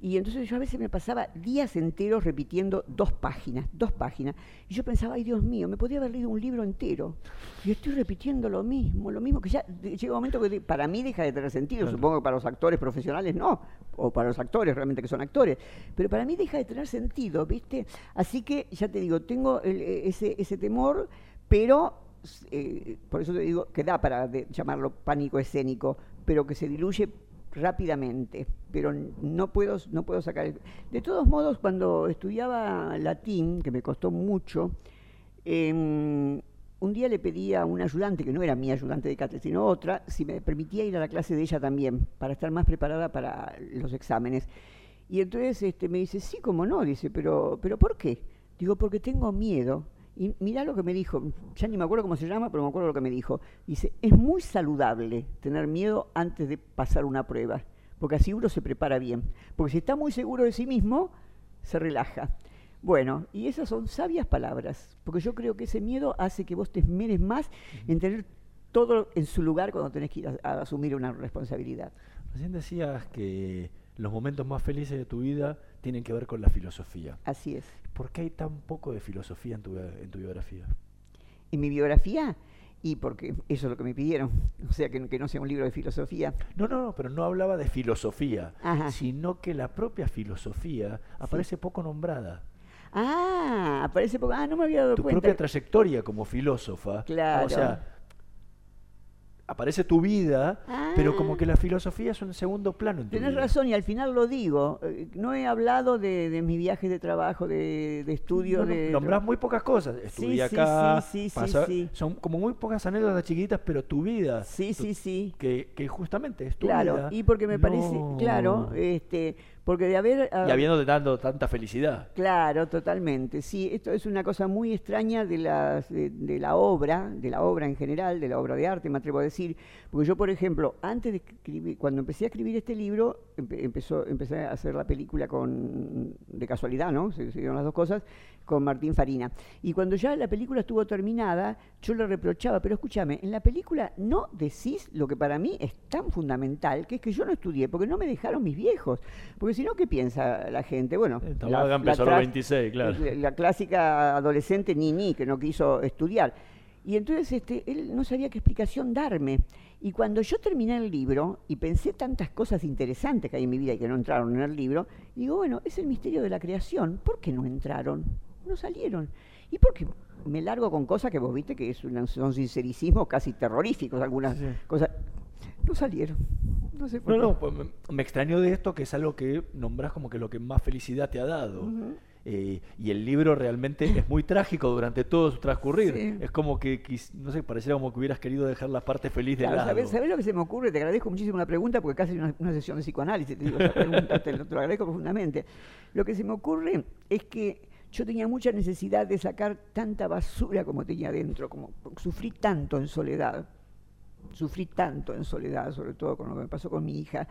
y entonces yo a veces me pasaba días enteros repitiendo dos páginas, dos páginas, y yo pensaba, ay Dios mío, me podría haber leído un libro entero, y estoy repitiendo lo mismo, lo mismo que ya llega un momento que para mí deja de tener sentido, supongo que para los actores profesionales no, o para los actores realmente que son actores, pero para mí deja de tener sentido, ¿viste? Así que ya te digo, tengo el- e- ese, ese temor, pero eh, por eso te digo que da para de- llamarlo pánico escénico, pero que se diluye rápidamente, pero no puedo, no puedo sacar... De todos modos, cuando estudiaba latín, que me costó mucho, em, un día le pedí a un ayudante, que no era mi ayudante de cátedra, sino otra, si me permitía ir a la clase de ella también, para estar más preparada para los exámenes. Y entonces este, me dice, sí, como no, dice, pero, pero ¿por qué? Digo, porque tengo miedo. Y mirá lo que me dijo, ya ni me acuerdo cómo se llama, pero me acuerdo lo que me dijo. Dice, es muy saludable tener miedo antes de pasar una prueba, porque así uno se prepara bien. Porque si está muy seguro de sí mismo, se relaja. Bueno, y esas son sabias palabras, porque yo creo que ese miedo hace que vos te esmeres más en tener todo en su lugar cuando tenés que ir a, asumir una responsabilidad. Recién decías que los momentos más felices de tu vida tienen que ver con la filosofía. Así es. ¿Por qué hay tan poco de filosofía en tu, en tu biografía? En mi biografía, Y porque eso es lo que me pidieron, o sea, que, que no sea un libro de filosofía. No, no, no, pero no hablaba de filosofía, Ajá. sino que la propia filosofía aparece poco nombrada. Ah, aparece poco. Ah, no me había dado Tu cuenta. propia trayectoria como filósofa. Claro. O sea, aparece tu vida, pero como que la filosofía es un segundo plano en tu Tenés vida. razón, y al final lo digo. eh, No he hablado de, de mis viajes de trabajo, de, de estudio. No, de, nombrás muy pocas cosas. Estudié sí, acá, sí, sí, sí, pasa- son como muy pocas anécdotas chiquitas, pero tu vida. Sí, tu- sí, sí. Que, que justamente es tu Claro, vida. y porque me parece, claro, este, porque de haber... ah, Y habiéndote dado tanta felicidad. Claro, totalmente. Sí, esto es una cosa muy extraña de, las, de, de la obra, de la obra en general, de la obra de arte, me atrevo a decir. Porque yo, por ejemplo, antes de escribir, cuando empecé a escribir este libro, empe- empezó, empecé a hacer la película con, de casualidad, ¿no? Se, se dieron las dos cosas, con Martín Farina. Y cuando ya la película estuvo terminada, yo le reprochaba, pero escúchame, en la película no decís lo que para mí es tan fundamental, que es que yo no estudié, porque no me dejaron mis viejos. Porque si no, ¿qué piensa la gente? Bueno, Tamaga empezó a los tra- 26, claro. la, la clásica adolescente Nini que no quiso estudiar. Y entonces este, él no sabía qué explicación darme. Y cuando yo terminé el libro y pensé tantas cosas interesantes que hay en mi vida y que no entraron en el libro, digo, bueno, es el misterio de la creación. ¿Por qué no entraron? No salieron. ¿Y por qué me largo con cosas que vos viste que es una- son sincericismos casi terroríficos, algunas cosas? No salieron. No sé por No, qué. no, pues me, me extrañó de esto que es algo que nombrás como que lo que más felicidad te ha dado. Ujú. Eh, y el libro realmente es muy trágico durante todo su transcurrir. Sí. Es como que, no sé, pareciera como que hubieras querido dejar la parte feliz de Claro, lado. ¿sabés, sabés lo que se me ocurre? Te agradezco muchísimo la pregunta porque casi una, una sesión de psicoanálisis. Te digo, esa pregunta, te, te lo agradezco profundamente. Lo que se me ocurre es que yo tenía mucha necesidad de sacar tanta basura como tenía adentro, como sufrí tanto en soledad, sufrí tanto en soledad, sobre todo con lo que me pasó con mi hija,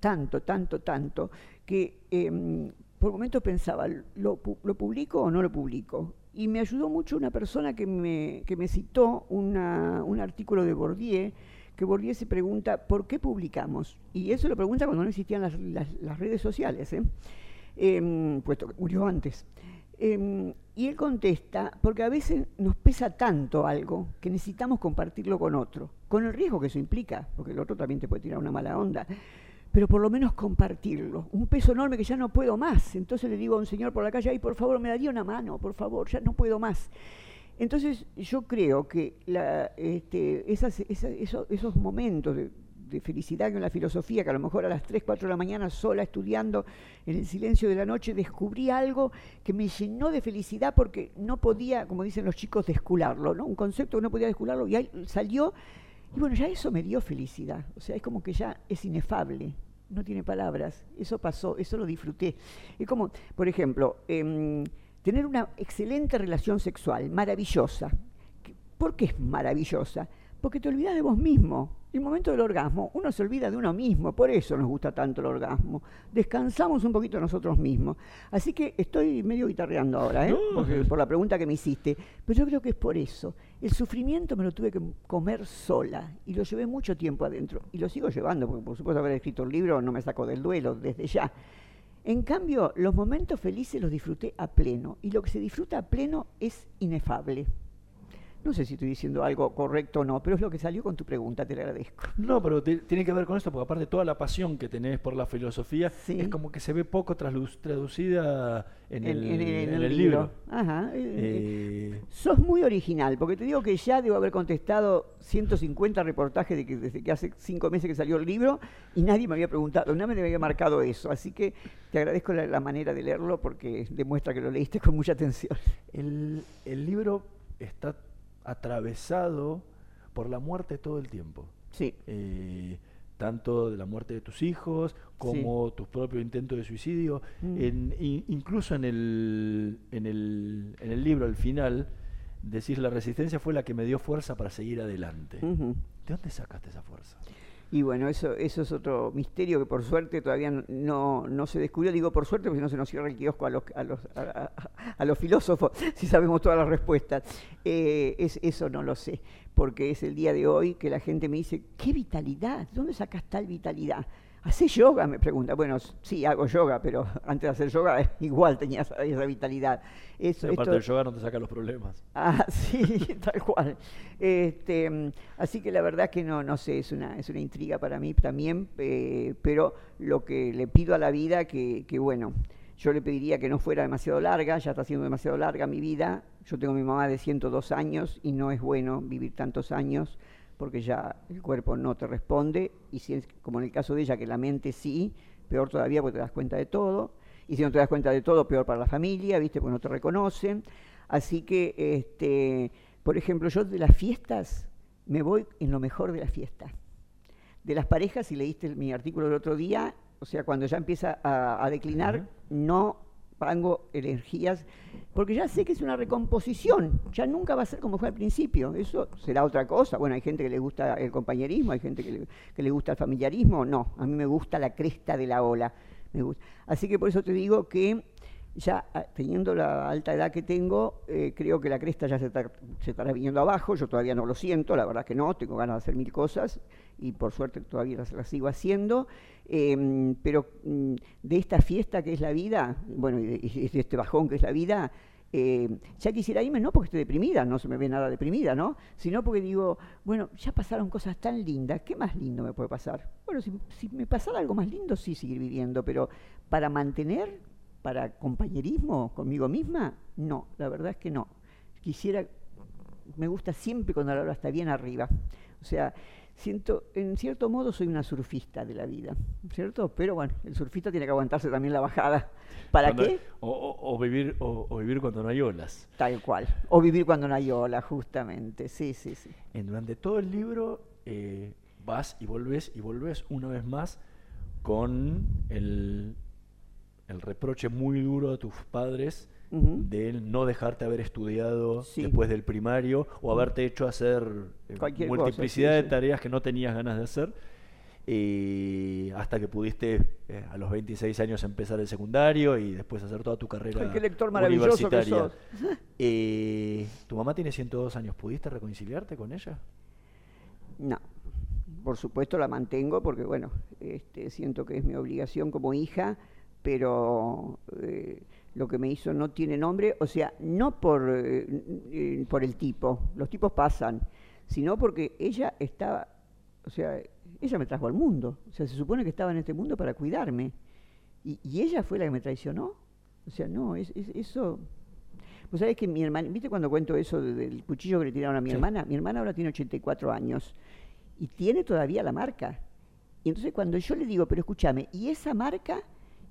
tanto, tanto, tanto, que em, por momentos pensaba, ¿lo, ¿lo publico o no lo publico? Y me ayudó mucho una persona que me, que me citó una- un artículo de Bourdieu, que Bourdieu se pregunta, ¿por qué publicamos? Y eso lo pregunta cuando no existían las, las- redes sociales, ¿eh? Em, puesto que murió antes. Em, y él contesta, porque a veces nos pesa tanto algo que necesitamos compartirlo con otro, con el riesgo que eso implica, porque el otro también te puede tirar una mala onda, pero por lo menos compartirlo. Un peso enorme que ya no puedo más. Entonces le digo a un señor por la calle, ay, por favor, me daría una mano, por favor, ya no puedo más. Entonces yo creo que la, este, esas- esa- eso- esos momentos de, felicidad en la filosofía, que a lo mejor a las 3, 4 de la mañana sola estudiando en el silencio de la noche, descubrí algo que me llenó de felicidad porque no podía, como dicen los chicos, descularlo, ¿no? Un concepto que no podía descularlo y ahí salió y bueno, ya eso me dio felicidad. O sea, es como que ya es inefable, no tiene palabras. Eso pasó, eso lo disfruté. Es como, por ejemplo, em, tener una excelente relación sexual, maravillosa. ¿Qué- ¿Por qué es maravillosa? Porque te olvidas de vos mismo. El momento del orgasmo, uno se olvida de uno mismo, por eso nos gusta tanto el orgasmo. Descansamos un poquito nosotros mismos. Así que estoy medio guitarreando ahora, ¿eh? No. Porque- por la pregunta que me hiciste. Pero yo creo que es por eso. El sufrimiento me lo tuve que comer sola y lo llevé mucho tiempo adentro. Y lo sigo llevando, porque por supuesto haber escrito el libro no me saco del duelo desde ya. En cambio, los momentos felices los disfruté a pleno. Y lo que se disfruta a pleno es inefable. No sé si estoy diciendo algo correcto o no, pero es lo que salió con tu pregunta, te lo agradezco. No, pero te- tiene que ver con esto, porque aparte toda la pasión que tenés por la filosofía es como que se ve poco traducida en, el, en el libro. Ajá. eh, Eh, Sos muy original, porque te digo que ya debo haber contestado 150 reportajes de que desde que hace cinco meses que salió el libro y nadie me había preguntado, nadie me había marcado eso. Así que te agradezco la, la manera de leerlo porque demuestra que lo leíste con mucha atención. el, el libro está atravesado por la muerte todo el tiempo. Sí. Eh, tanto de la muerte de tus hijos como tus propios intentos de suicidio. Mm. En- in- incluso en el, en, el, en el libro, al final, decís, la resistencia fue la que me dio fuerza para seguir adelante. ¿De dónde sacaste esa fuerza? Y bueno, eso, eso es otro misterio que por suerte todavía no- no, se descubrió. Digo por suerte porque no se nos cierra el kiosco a los, a los, a, los filósofos si sabemos todas las respuestas. Eh, es, eso no lo sé, porque es el día de hoy que la gente me dice, qué vitalidad, ¿de dónde sacas tal vitalidad? ¿Haces yoga? Me pregunta. Bueno, sí, hago yoga, pero antes de hacer yoga igual tenía esa, esa vitalidad. Eso, aparte del yoga no te saca los problemas. Ah, sí, tal cual. Este, mm, así que la verdad que no, no sé, es una, es una intriga para mí también, eh, pero lo que le pido a la vida que, que bueno, yo le pediría que no fuera demasiado larga, ya está siendo demasiado larga mi vida. Yo tengo a mi mamá de 102 años y no es bueno vivir tantos años porque ya el cuerpo no te responde y si es como en el caso de ella que la mente sí, peor todavía porque te das cuenta de todo. Y si no te das cuenta de todo, peor para la familia, ¿viste? Porque no te reconocen. Así que, este, por ejemplo, yo de las fiestas me voy en lo mejor de la fiesta. De las parejas, si leíste mi artículo del otro día, o sea, cuando ya empieza a, a declinar, no pongo energías, porque ya sé que es una recomposición, ya nunca va a ser como fue al principio, eso será otra cosa. Bueno, hay gente que le gusta el compañerismo, hay gente que le, que le gusta el familiarismo, no, a mí me gusta la cresta de la ola. Me gusta. Así que por eso te digo que ya ah, teniendo la alta edad que tengo, eh, creo que la cresta ya se, está- estará viniendo abajo, yo todavía no lo siento, la verdad que no, tengo ganas de hacer mil cosas y por suerte todavía las, sigo haciendo, em, pero mm, de esta fiesta que es la vida, bueno, y de, este bajón que es la vida, eh, ya quisiera irme, no porque esté deprimida, no se me ve nada deprimida, ¿no? Sino porque digo, bueno, ya pasaron cosas tan lindas, ¿qué más lindo me puede pasar? Bueno, si, si me pasara algo más lindo, sí seguir viviendo, pero para mantener, para compañerismo conmigo misma, no, la verdad es que no. Quisiera, me gusta siempre cuando la hora está bien arriba. O sea, siento, en cierto modo soy una surfista de la vida, ¿cierto? Pero bueno, el surfista tiene que aguantarse también la bajada. ¿Para Cuando- qué? O, o- vivir, o, o vivir cuando no hay olas. Tal cual. O vivir cuando no hay ola, justamente. Sí, sí, sí. En, durante todo el libro eh, vas y volvés y volvés una vez más con el, el reproche muy duro a tus padres Ujú. de no dejarte haber estudiado Sí. después del primario o haberte hecho hacer eh, cosa, multiplicidad sí, de tareas que no tenías ganas de hacer. eh, hasta que pudiste eh, a los 26 años empezar el secundario y después hacer toda tu carrera Ay, qué lector maravilloso que sos. Eh, tu mamá tiene 102 años, ¿pudiste reconciliarte con ella? No, por supuesto la mantengo porque, bueno, este, siento que es mi obligación como hija, pero eh, lo que me hizo no tiene nombre, o sea, no por, eh, eh, por el tipo, los tipos pasan, sino porque ella estaba, o sea, ella me trajo al mundo, o sea, se supone que estaba en este mundo para cuidarme, y, y ella fue la que me traicionó, o sea, no, es, es- eso... Vos sabés que mi hermana, ¿viste cuando cuento eso de- del cuchillo que le tiraron a mi Sí. hermana? Mi hermana ahora tiene 84 años y tiene todavía la marca. Y entonces cuando yo le digo, pero escúchame, ¿y esa marca?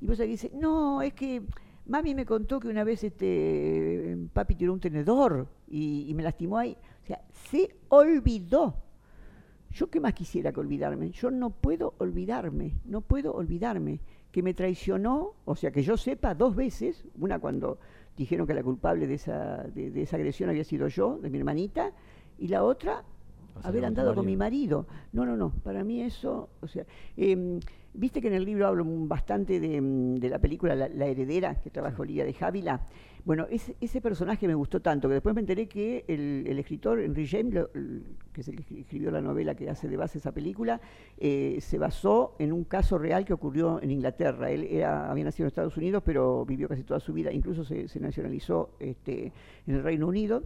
Y vos ahí dice, no, es que mami me contó que una vez este papi tiró un tenedor y, me lastimó ahí. O sea, se olvidó. Yo qué más quisiera que olvidarme. Yo no puedo olvidarme, no puedo olvidarme. Que me traicionó, o sea, que yo sepa dos veces, una cuando dijeron que la culpable de esa, de, esa agresión había sido yo, de mi hermanita, y la otra, haber andado con mi marido. No, no, no, para mí eso, o sea, em, viste que en el libro hablo bastante de, de la película La, La heredera, que trabajó Lía de Jávila. Bueno, ese, ese personaje me gustó tanto que después me enteré que el, el escritor Henry James, lo- que es el que escribió la novela que hace de base esa película, eh, se basó en un caso real que ocurrió en Inglaterra. Él era, había nacido en Estados Unidos, pero vivió casi toda su vida, incluso se, se nacionalizó este, en el Reino Unido.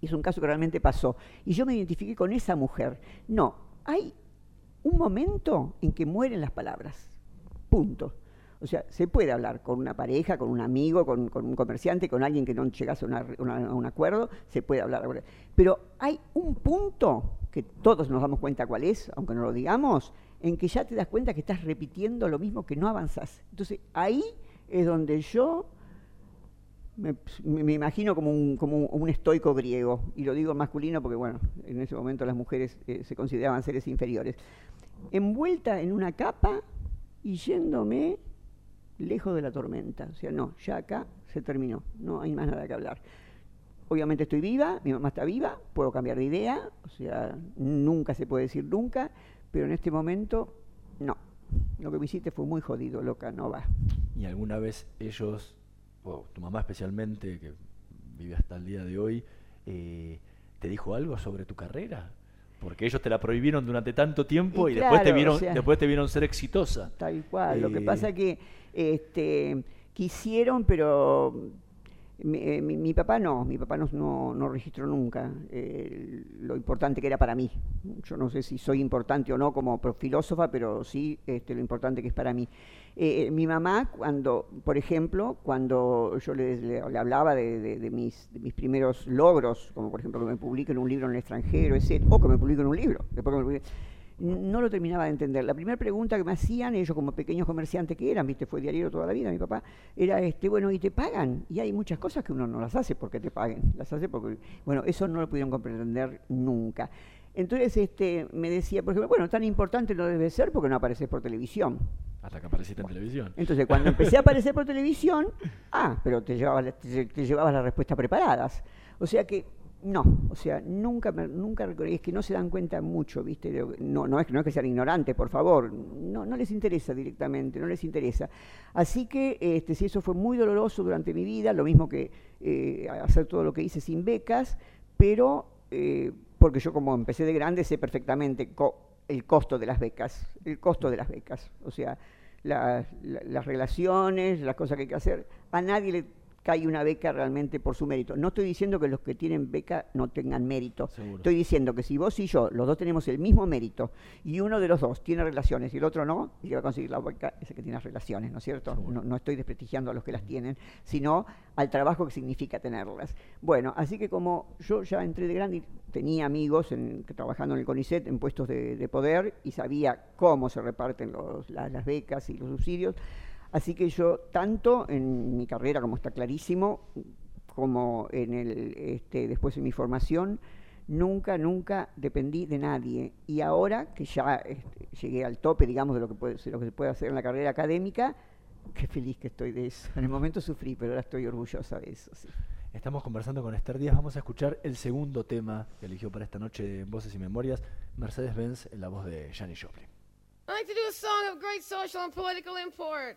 Es un caso que realmente pasó. Y yo me identifiqué con esa mujer. No, hay un momento en que mueren las palabras. Punto. O sea, se puede hablar con una pareja, con un amigo, con, con un comerciante, con alguien que no llegase a, a un acuerdo, se puede hablar. Pero hay un punto que todos nos damos cuenta cuál es, aunque no lo digamos, en que ya te das cuenta que estás repitiendo lo mismo que no avanzás. Entonces, ahí es donde yo me, imagino como un, como un- estoico griego, y lo digo masculino porque, bueno, en ese momento las mujeres eh, se consideraban seres inferiores, envuelta en una capa y yéndome lejos de la tormenta. O sea, no, ya acá se terminó, no hay más nada que hablar. Obviamente estoy viva, mi mamá está viva, puedo cambiar de idea, o sea, nunca se puede decir nunca, pero en este momento, no. Lo que me hiciste fue muy jodido, loca, no va. ¿Y alguna vez ellos, o tu mamá especialmente, que vive hasta el día de hoy, eh, te dijo algo sobre tu carrera? Porque ellos te la prohibieron durante tanto tiempo y, Y después, te vieron, o sea- después te vieron ser exitosa. Tal cual. Lo que Eh, pasa que este, quisieron, pero mi, eh, mi- papá no, mi papá no, no, no registró nunca eh, lo importante que era para mí. Yo no sé si soy importante o no como filósofa, pero sí este, lo importante que es para mí. Eh, mi mamá, cuando, por ejemplo, cuando yo le, le- hablaba de, mis, de mis primeros logros, como por ejemplo que me publiquen un libro en el extranjero, ese, o que me publiquen un libro, después que me publiquen- no lo terminaba de entender. La primera pregunta que me hacían, ellos como pequeños comerciantes que eran, viste, fue diario toda la vida, mi papá, era, este, bueno, ¿y te pagan? Y hay muchas cosas que uno no las hace porque te paguen, las hace porque, bueno, eso no lo pudieron comprender nunca. Entonces, este, me decía, por ejemplo, bueno, tan importante no debe ser porque no apareces por televisión. Hasta que apareciste en televisión. Entonces, cuando empecé a aparecer por televisión, ah, pero te llevabas, la- te, te llevabas las respuestas preparadas. O sea que, no, o sea, nunca, nunca reconocí, es que no se dan cuenta mucho, ¿viste? No, no, es, que- no es que sean ignorantes, por favor, no, no les interesa directamente, no les interesa. Así que, este, sí, eso fue muy doloroso durante mi vida, lo mismo que eh, hacer todo lo que hice sin becas, pero, eh, porque yo como empecé de grande sé perfectamente el costo de las becas, el costo de las becas, o sea, la- la- las relaciones, las cosas que hay que hacer. A nadie le cae una beca realmente por su mérito. No estoy diciendo que los que tienen beca no tengan mérito. Estoy diciendo que si vos y yo, los dos tenemos el mismo mérito, y uno de los dos tiene relaciones y el otro no, el que va a conseguir la beca es el que tiene las relaciones, ¿no es cierto? No, no estoy desprestigiando a los que las tienen, sino al trabajo que significa tenerlas. Bueno, así que como yo ya entré de grande y tenía amigos en- que trabajando en el CONICET en puestos de, de poder y sabía cómo se reparten los- la- las becas y los subsidios, Así que yo, tanto en mi carrera, como está clarísimo, como en el, este, después en mi formación, nunca, nunca dependí de nadie. Y ahora que ya este, llegué al tope, digamos, de lo que, puede, de lo que se puede hacer en la carrera académica, qué feliz que estoy de eso. En el momento sufrí, pero ahora estoy orgullosa de eso. sí. Estamos conversando con Esther Díaz. Vamos a escuchar el segundo tema que eligió para esta noche de Voces y Memorias, Mercedes-Benz, en la voz de Janis Joplin. I like to do a song of great social and political import.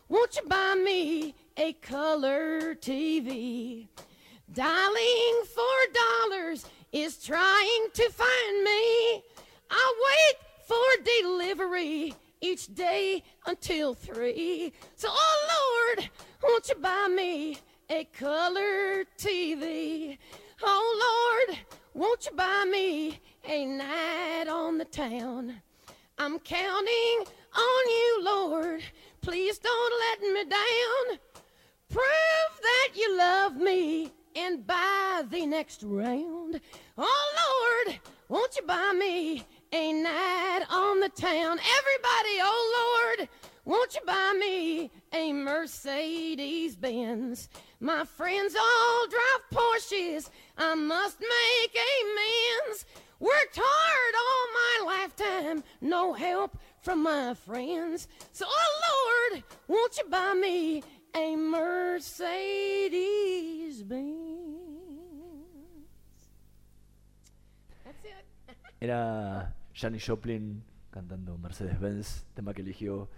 won't you buy me a color TV? Dialing for dollars is trying to find me. I wait for delivery each day until three. So, oh Lord, won't you buy me a color TV? Oh Lord, won't you buy me a night on the town? I'm counting on you, Lord. Please don't let me down. Prove that you love me and buy the next round. Oh Lord, won't you buy me a night on the town? Everybody, oh Lord, won't you buy me a Mercedes Benz? My friends all drive Porsches. I must make amends. Worked hard all my lifetime, no help from my friends. So, oh Lord, won't you buy me a Mercedes Benz? That's it. Era Janis Joplin cantando Mercedes-Benz, tema que eligió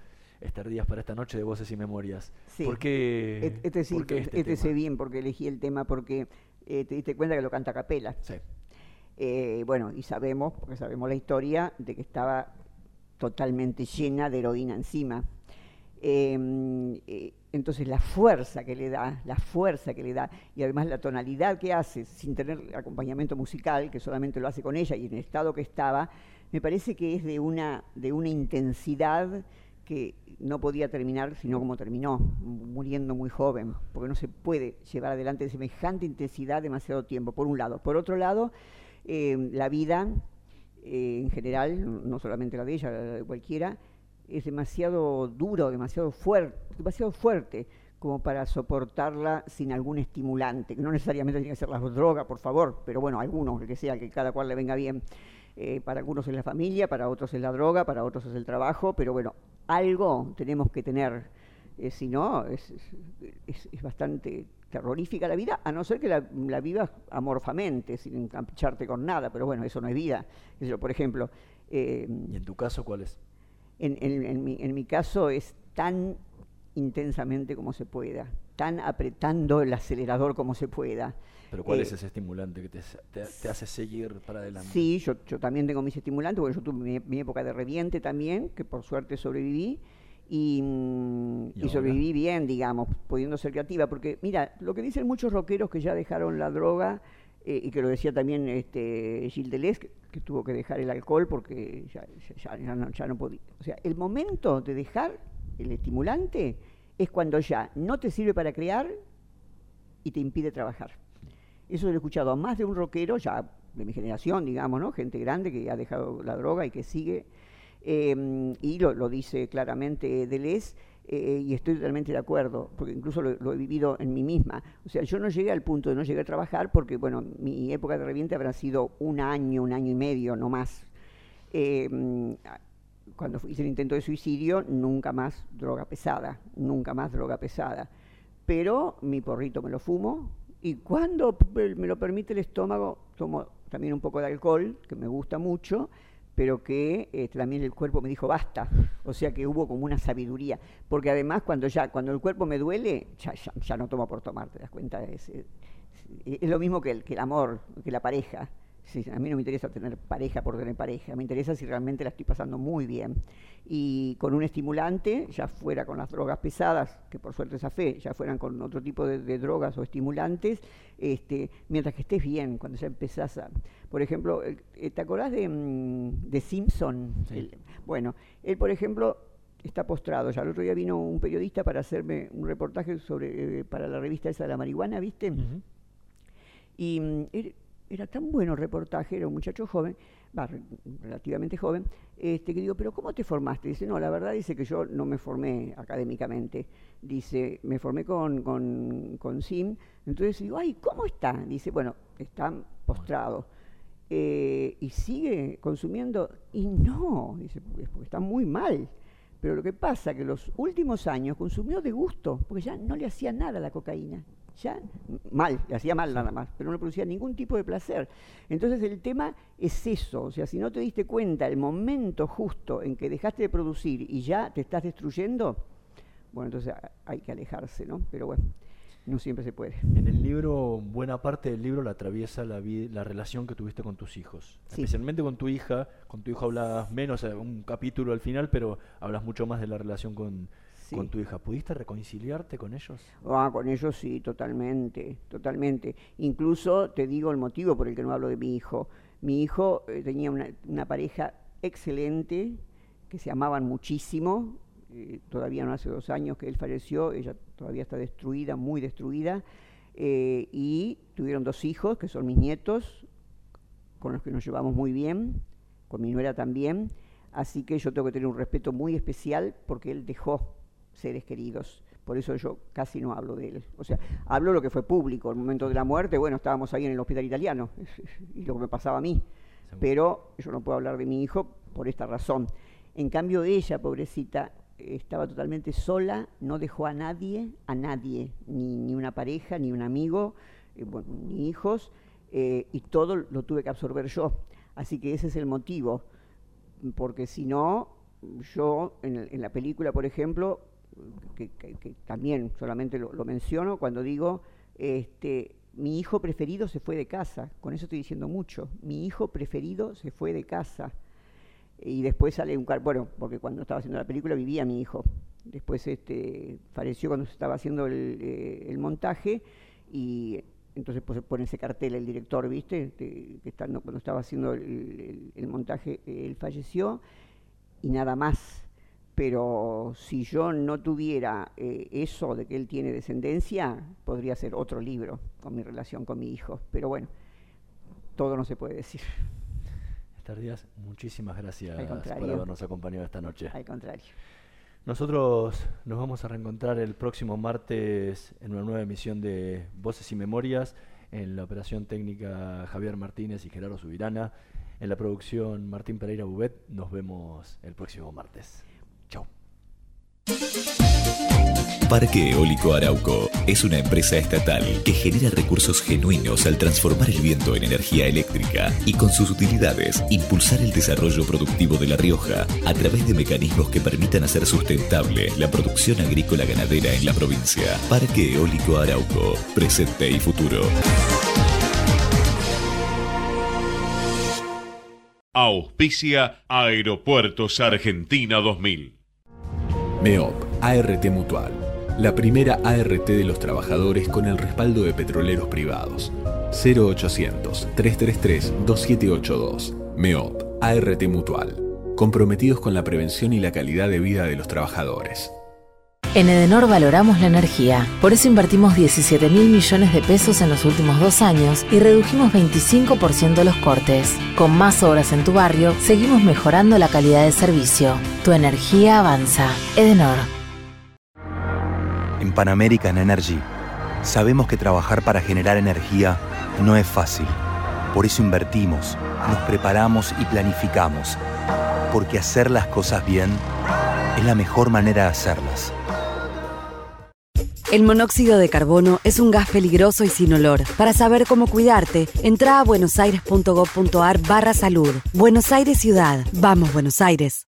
Esther Díaz para esta noche de Voces y Memorias. Sí. ¿Por qué, Et- Este sí, por qué este este sé bien porque elegí el tema porque eh, te diste cuenta que lo canta a capela. Sí. Eh, bueno, y sabemos, porque sabemos la historia, de que estaba totalmente llena de heroína encima. Eh, eh, entonces la fuerza que le da, la fuerza que le da, y además la tonalidad que hace sin tener acompañamiento musical, que solamente lo hace con ella y en el estado que estaba, me parece que es de una, de una intensidad que no podía terminar sino como terminó, muriendo muy joven, porque no se puede llevar adelante semejante intensidad demasiado tiempo, por un lado. Por otro lado, eh, la vida eh, en general, no solamente la de ella, la de cualquiera, es demasiado duro, demasiado fuerte, demasiado fuerte, como para soportarla sin algún estimulante, que no necesariamente tiene que ser la droga, por favor, pero bueno, algunos, el que sea, que cada cual le venga bien. Eh, para algunos es la familia, para otros es la droga, para otros es el trabajo, pero bueno, algo tenemos que tener, eh, si no, es- es bastante terrorífica la vida, a no ser que la, la vivas amorfamente, sin engancharte con nada, pero bueno, eso no es vida. Por ejemplo, eh, ¿Y en tu caso cuál es? en, en- en mi, en mi caso es tan intensamente como se pueda, tan apretando el acelerador como se pueda. Pero ¿cuál Eh, es ese estimulante que te, te- te hace seguir para adelante? Sí, yo, yo también tengo mis estimulantes, porque yo tuve mi, mi época de reviente también, que por suerte sobreviví. Y, ¿Y y ahora? sobreviví bien, digamos, pudiendo ser creativa. Porque, mira, lo que dicen muchos rockeros que ya dejaron la droga, eh, y que lo decía también este, Gilles Deleuze, que, que tuvo que dejar el alcohol porque ya, ya- ya no, ya no podía. O sea, el momento de dejar el estimulante es cuando ya no te sirve para crear y te impide trabajar. Eso lo he escuchado a más de un rockero, ya de mi generación, digamos, ¿no? Gente grande que ha dejado la droga y que sigue. Eh, y lo, lo dice claramente Deleuze, eh, y estoy totalmente de acuerdo, porque incluso lo, he vivido en mí misma. O sea, yo no llegué al punto de no llegar a trabajar porque, bueno, mi época de reviente habrá sido un año, un año y medio, no más. Eh, cuando hice el intento de suicidio, nunca más droga pesada, nunca más droga pesada. Pero mi porrito me lo fumo y cuando p- me lo permite el estómago, tomo también un poco de alcohol, que me gusta mucho, pero que eh, también el cuerpo me dijo basta. O sea que hubo como una sabiduría. Porque además cuando ya, cuando el cuerpo me duele, ya, ya, ya no tomo por tomar, ¿te das cuenta? Es, es- es lo mismo que el, que el amor, que la pareja. Sí, a mí no me interesa tener pareja por tener pareja, me interesa si realmente la estoy pasando muy bien. Y con un estimulante, ya fuera con las drogas pesadas, que por suerte esa fe, ya fueran con otro tipo de, de drogas o estimulantes, este, mientras que estés bien, cuando ya empezás a... Por ejemplo, eh, ¿te acordás de, mm, de Simpson? El- bueno, él, por ejemplo, está postrado. Ya el otro día vino un periodista para hacerme un reportaje sobre eh, para la revista esa de la marihuana, ¿viste? Y mm, er- era tan bueno el reportaje, era un muchacho joven, re- relativamente joven, este, que digo, pero ¿cómo te formaste? Dice, no, la verdad dice que yo no me formé académicamente. Dice, me formé con, con, con SIM. Entonces digo, ay, ¿cómo está? Dice, bueno, está postrado. Eh, y sigue consumiendo. Y no, dice, "es porque está muy mal. Pero lo que pasa que los últimos años consumió de gusto, porque ya no le hacía nada la cocaína. Ya mal, hacía mal nada más, pero no producía ningún tipo de placer. Entonces el tema es eso, o sea, si no te diste cuenta el momento justo en que dejaste de producir y ya te estás destruyendo, bueno, entonces hay que alejarse, ¿no? Pero bueno, no siempre se puede. En el libro, buena parte del libro la atraviesa la, la relación que tuviste con tus hijos. Sí. Especialmente con tu hija. Con tu hija hablas menos, un capítulo al final, pero hablas mucho más de la relación con, Sí. con tu hija. ¿Pudiste reconciliarte con ellos? Ah, con ellos sí, totalmente, totalmente. Incluso te digo el motivo por el que no hablo de mi hijo. Mi hijo eh, tenía una, una pareja excelente, que se amaban muchísimo. eh, todavía no hace dos años que él falleció, ella todavía está destruida, muy destruida. eh, y tuvieron dos hijos, que son mis nietos, con los que nos llevamos muy bien, con mi nuera también. Así que yo tengo que tener un respeto muy especial porque él dejó seres queridos. Por eso yo casi no hablo de él. O sea, hablo lo que fue público. El momento de la muerte, bueno, estábamos ahí en el hospital italiano y lo que me pasaba a mí. Pero yo no puedo hablar de mi hijo por esta razón. En cambio, ella, pobrecita, estaba totalmente sola, no dejó a nadie, a nadie, ni, ni una pareja, ni un amigo, eh, bueno, ni hijos, eh, y todo lo tuve que absorber yo. Así que ese es el motivo, porque si no, yo en, en la película, por ejemplo, que, también solamente lo, menciono cuando digo, este, mi hijo preferido se fue de casa, con eso estoy diciendo mucho, mi hijo preferido se fue de casa. Y después sale un car bueno, porque cuando estaba haciendo la película vivía mi hijo. Después este, falleció cuando se estaba haciendo el, eh, montaje y entonces pues, pone ese cartel el director, ¿viste? Que cuando estaba haciendo el, montaje, él falleció y nada más. Pero si yo no tuviera eh, eso de que él tiene descendencia, podría ser otro libro con mi relación con mi hijo. Pero bueno, todo no se puede decir. Esther Díaz, muchísimas gracias por habernos acompañado esta noche. Al contrario. Nosotros nos vamos a reencontrar el próximo martes en una nueva emisión de Voces y Memorias, en la operación técnica Javier Martínez y Gerardo Subirana, en la producción Martín Pereira Bubet. Nos vemos el próximo martes. Parque Eólico Arauco es una empresa estatal que genera recursos genuinos al transformar el viento en energía eléctrica y con sus utilidades impulsar el desarrollo productivo de La Rioja a través de mecanismos que permitan hacer sustentable la producción agrícola ganadera en la provincia. Parque Eólico Arauco, presente y futuro. Auspicia Aeropuertos Argentina 2000. MEOP, ART Mutual. La primera ART de los trabajadores con el respaldo de petroleros privados. 0800-333-2782. MEOP, ART Mutual. Comprometidos con la prevención y la calidad de vida de los trabajadores. En Edenor valoramos la energía, por eso invertimos 17 mil millones de pesos en los últimos dos años y redujimos 25% los cortes. Con más obras en tu barrio, seguimos mejorando la calidad de servicio. Tu energía avanza. Edenor. En Pan American Energy sabemos que trabajar para generar energía no es fácil. Por eso invertimos, nos preparamos y planificamos. Porque hacer las cosas bien es la mejor manera de hacerlas. El monóxido de carbono es un gas peligroso y sin olor. Para saber cómo cuidarte, entra a buenosaires.gov.ar barra salud. Buenos Aires Ciudad. Vamos, Buenos Aires.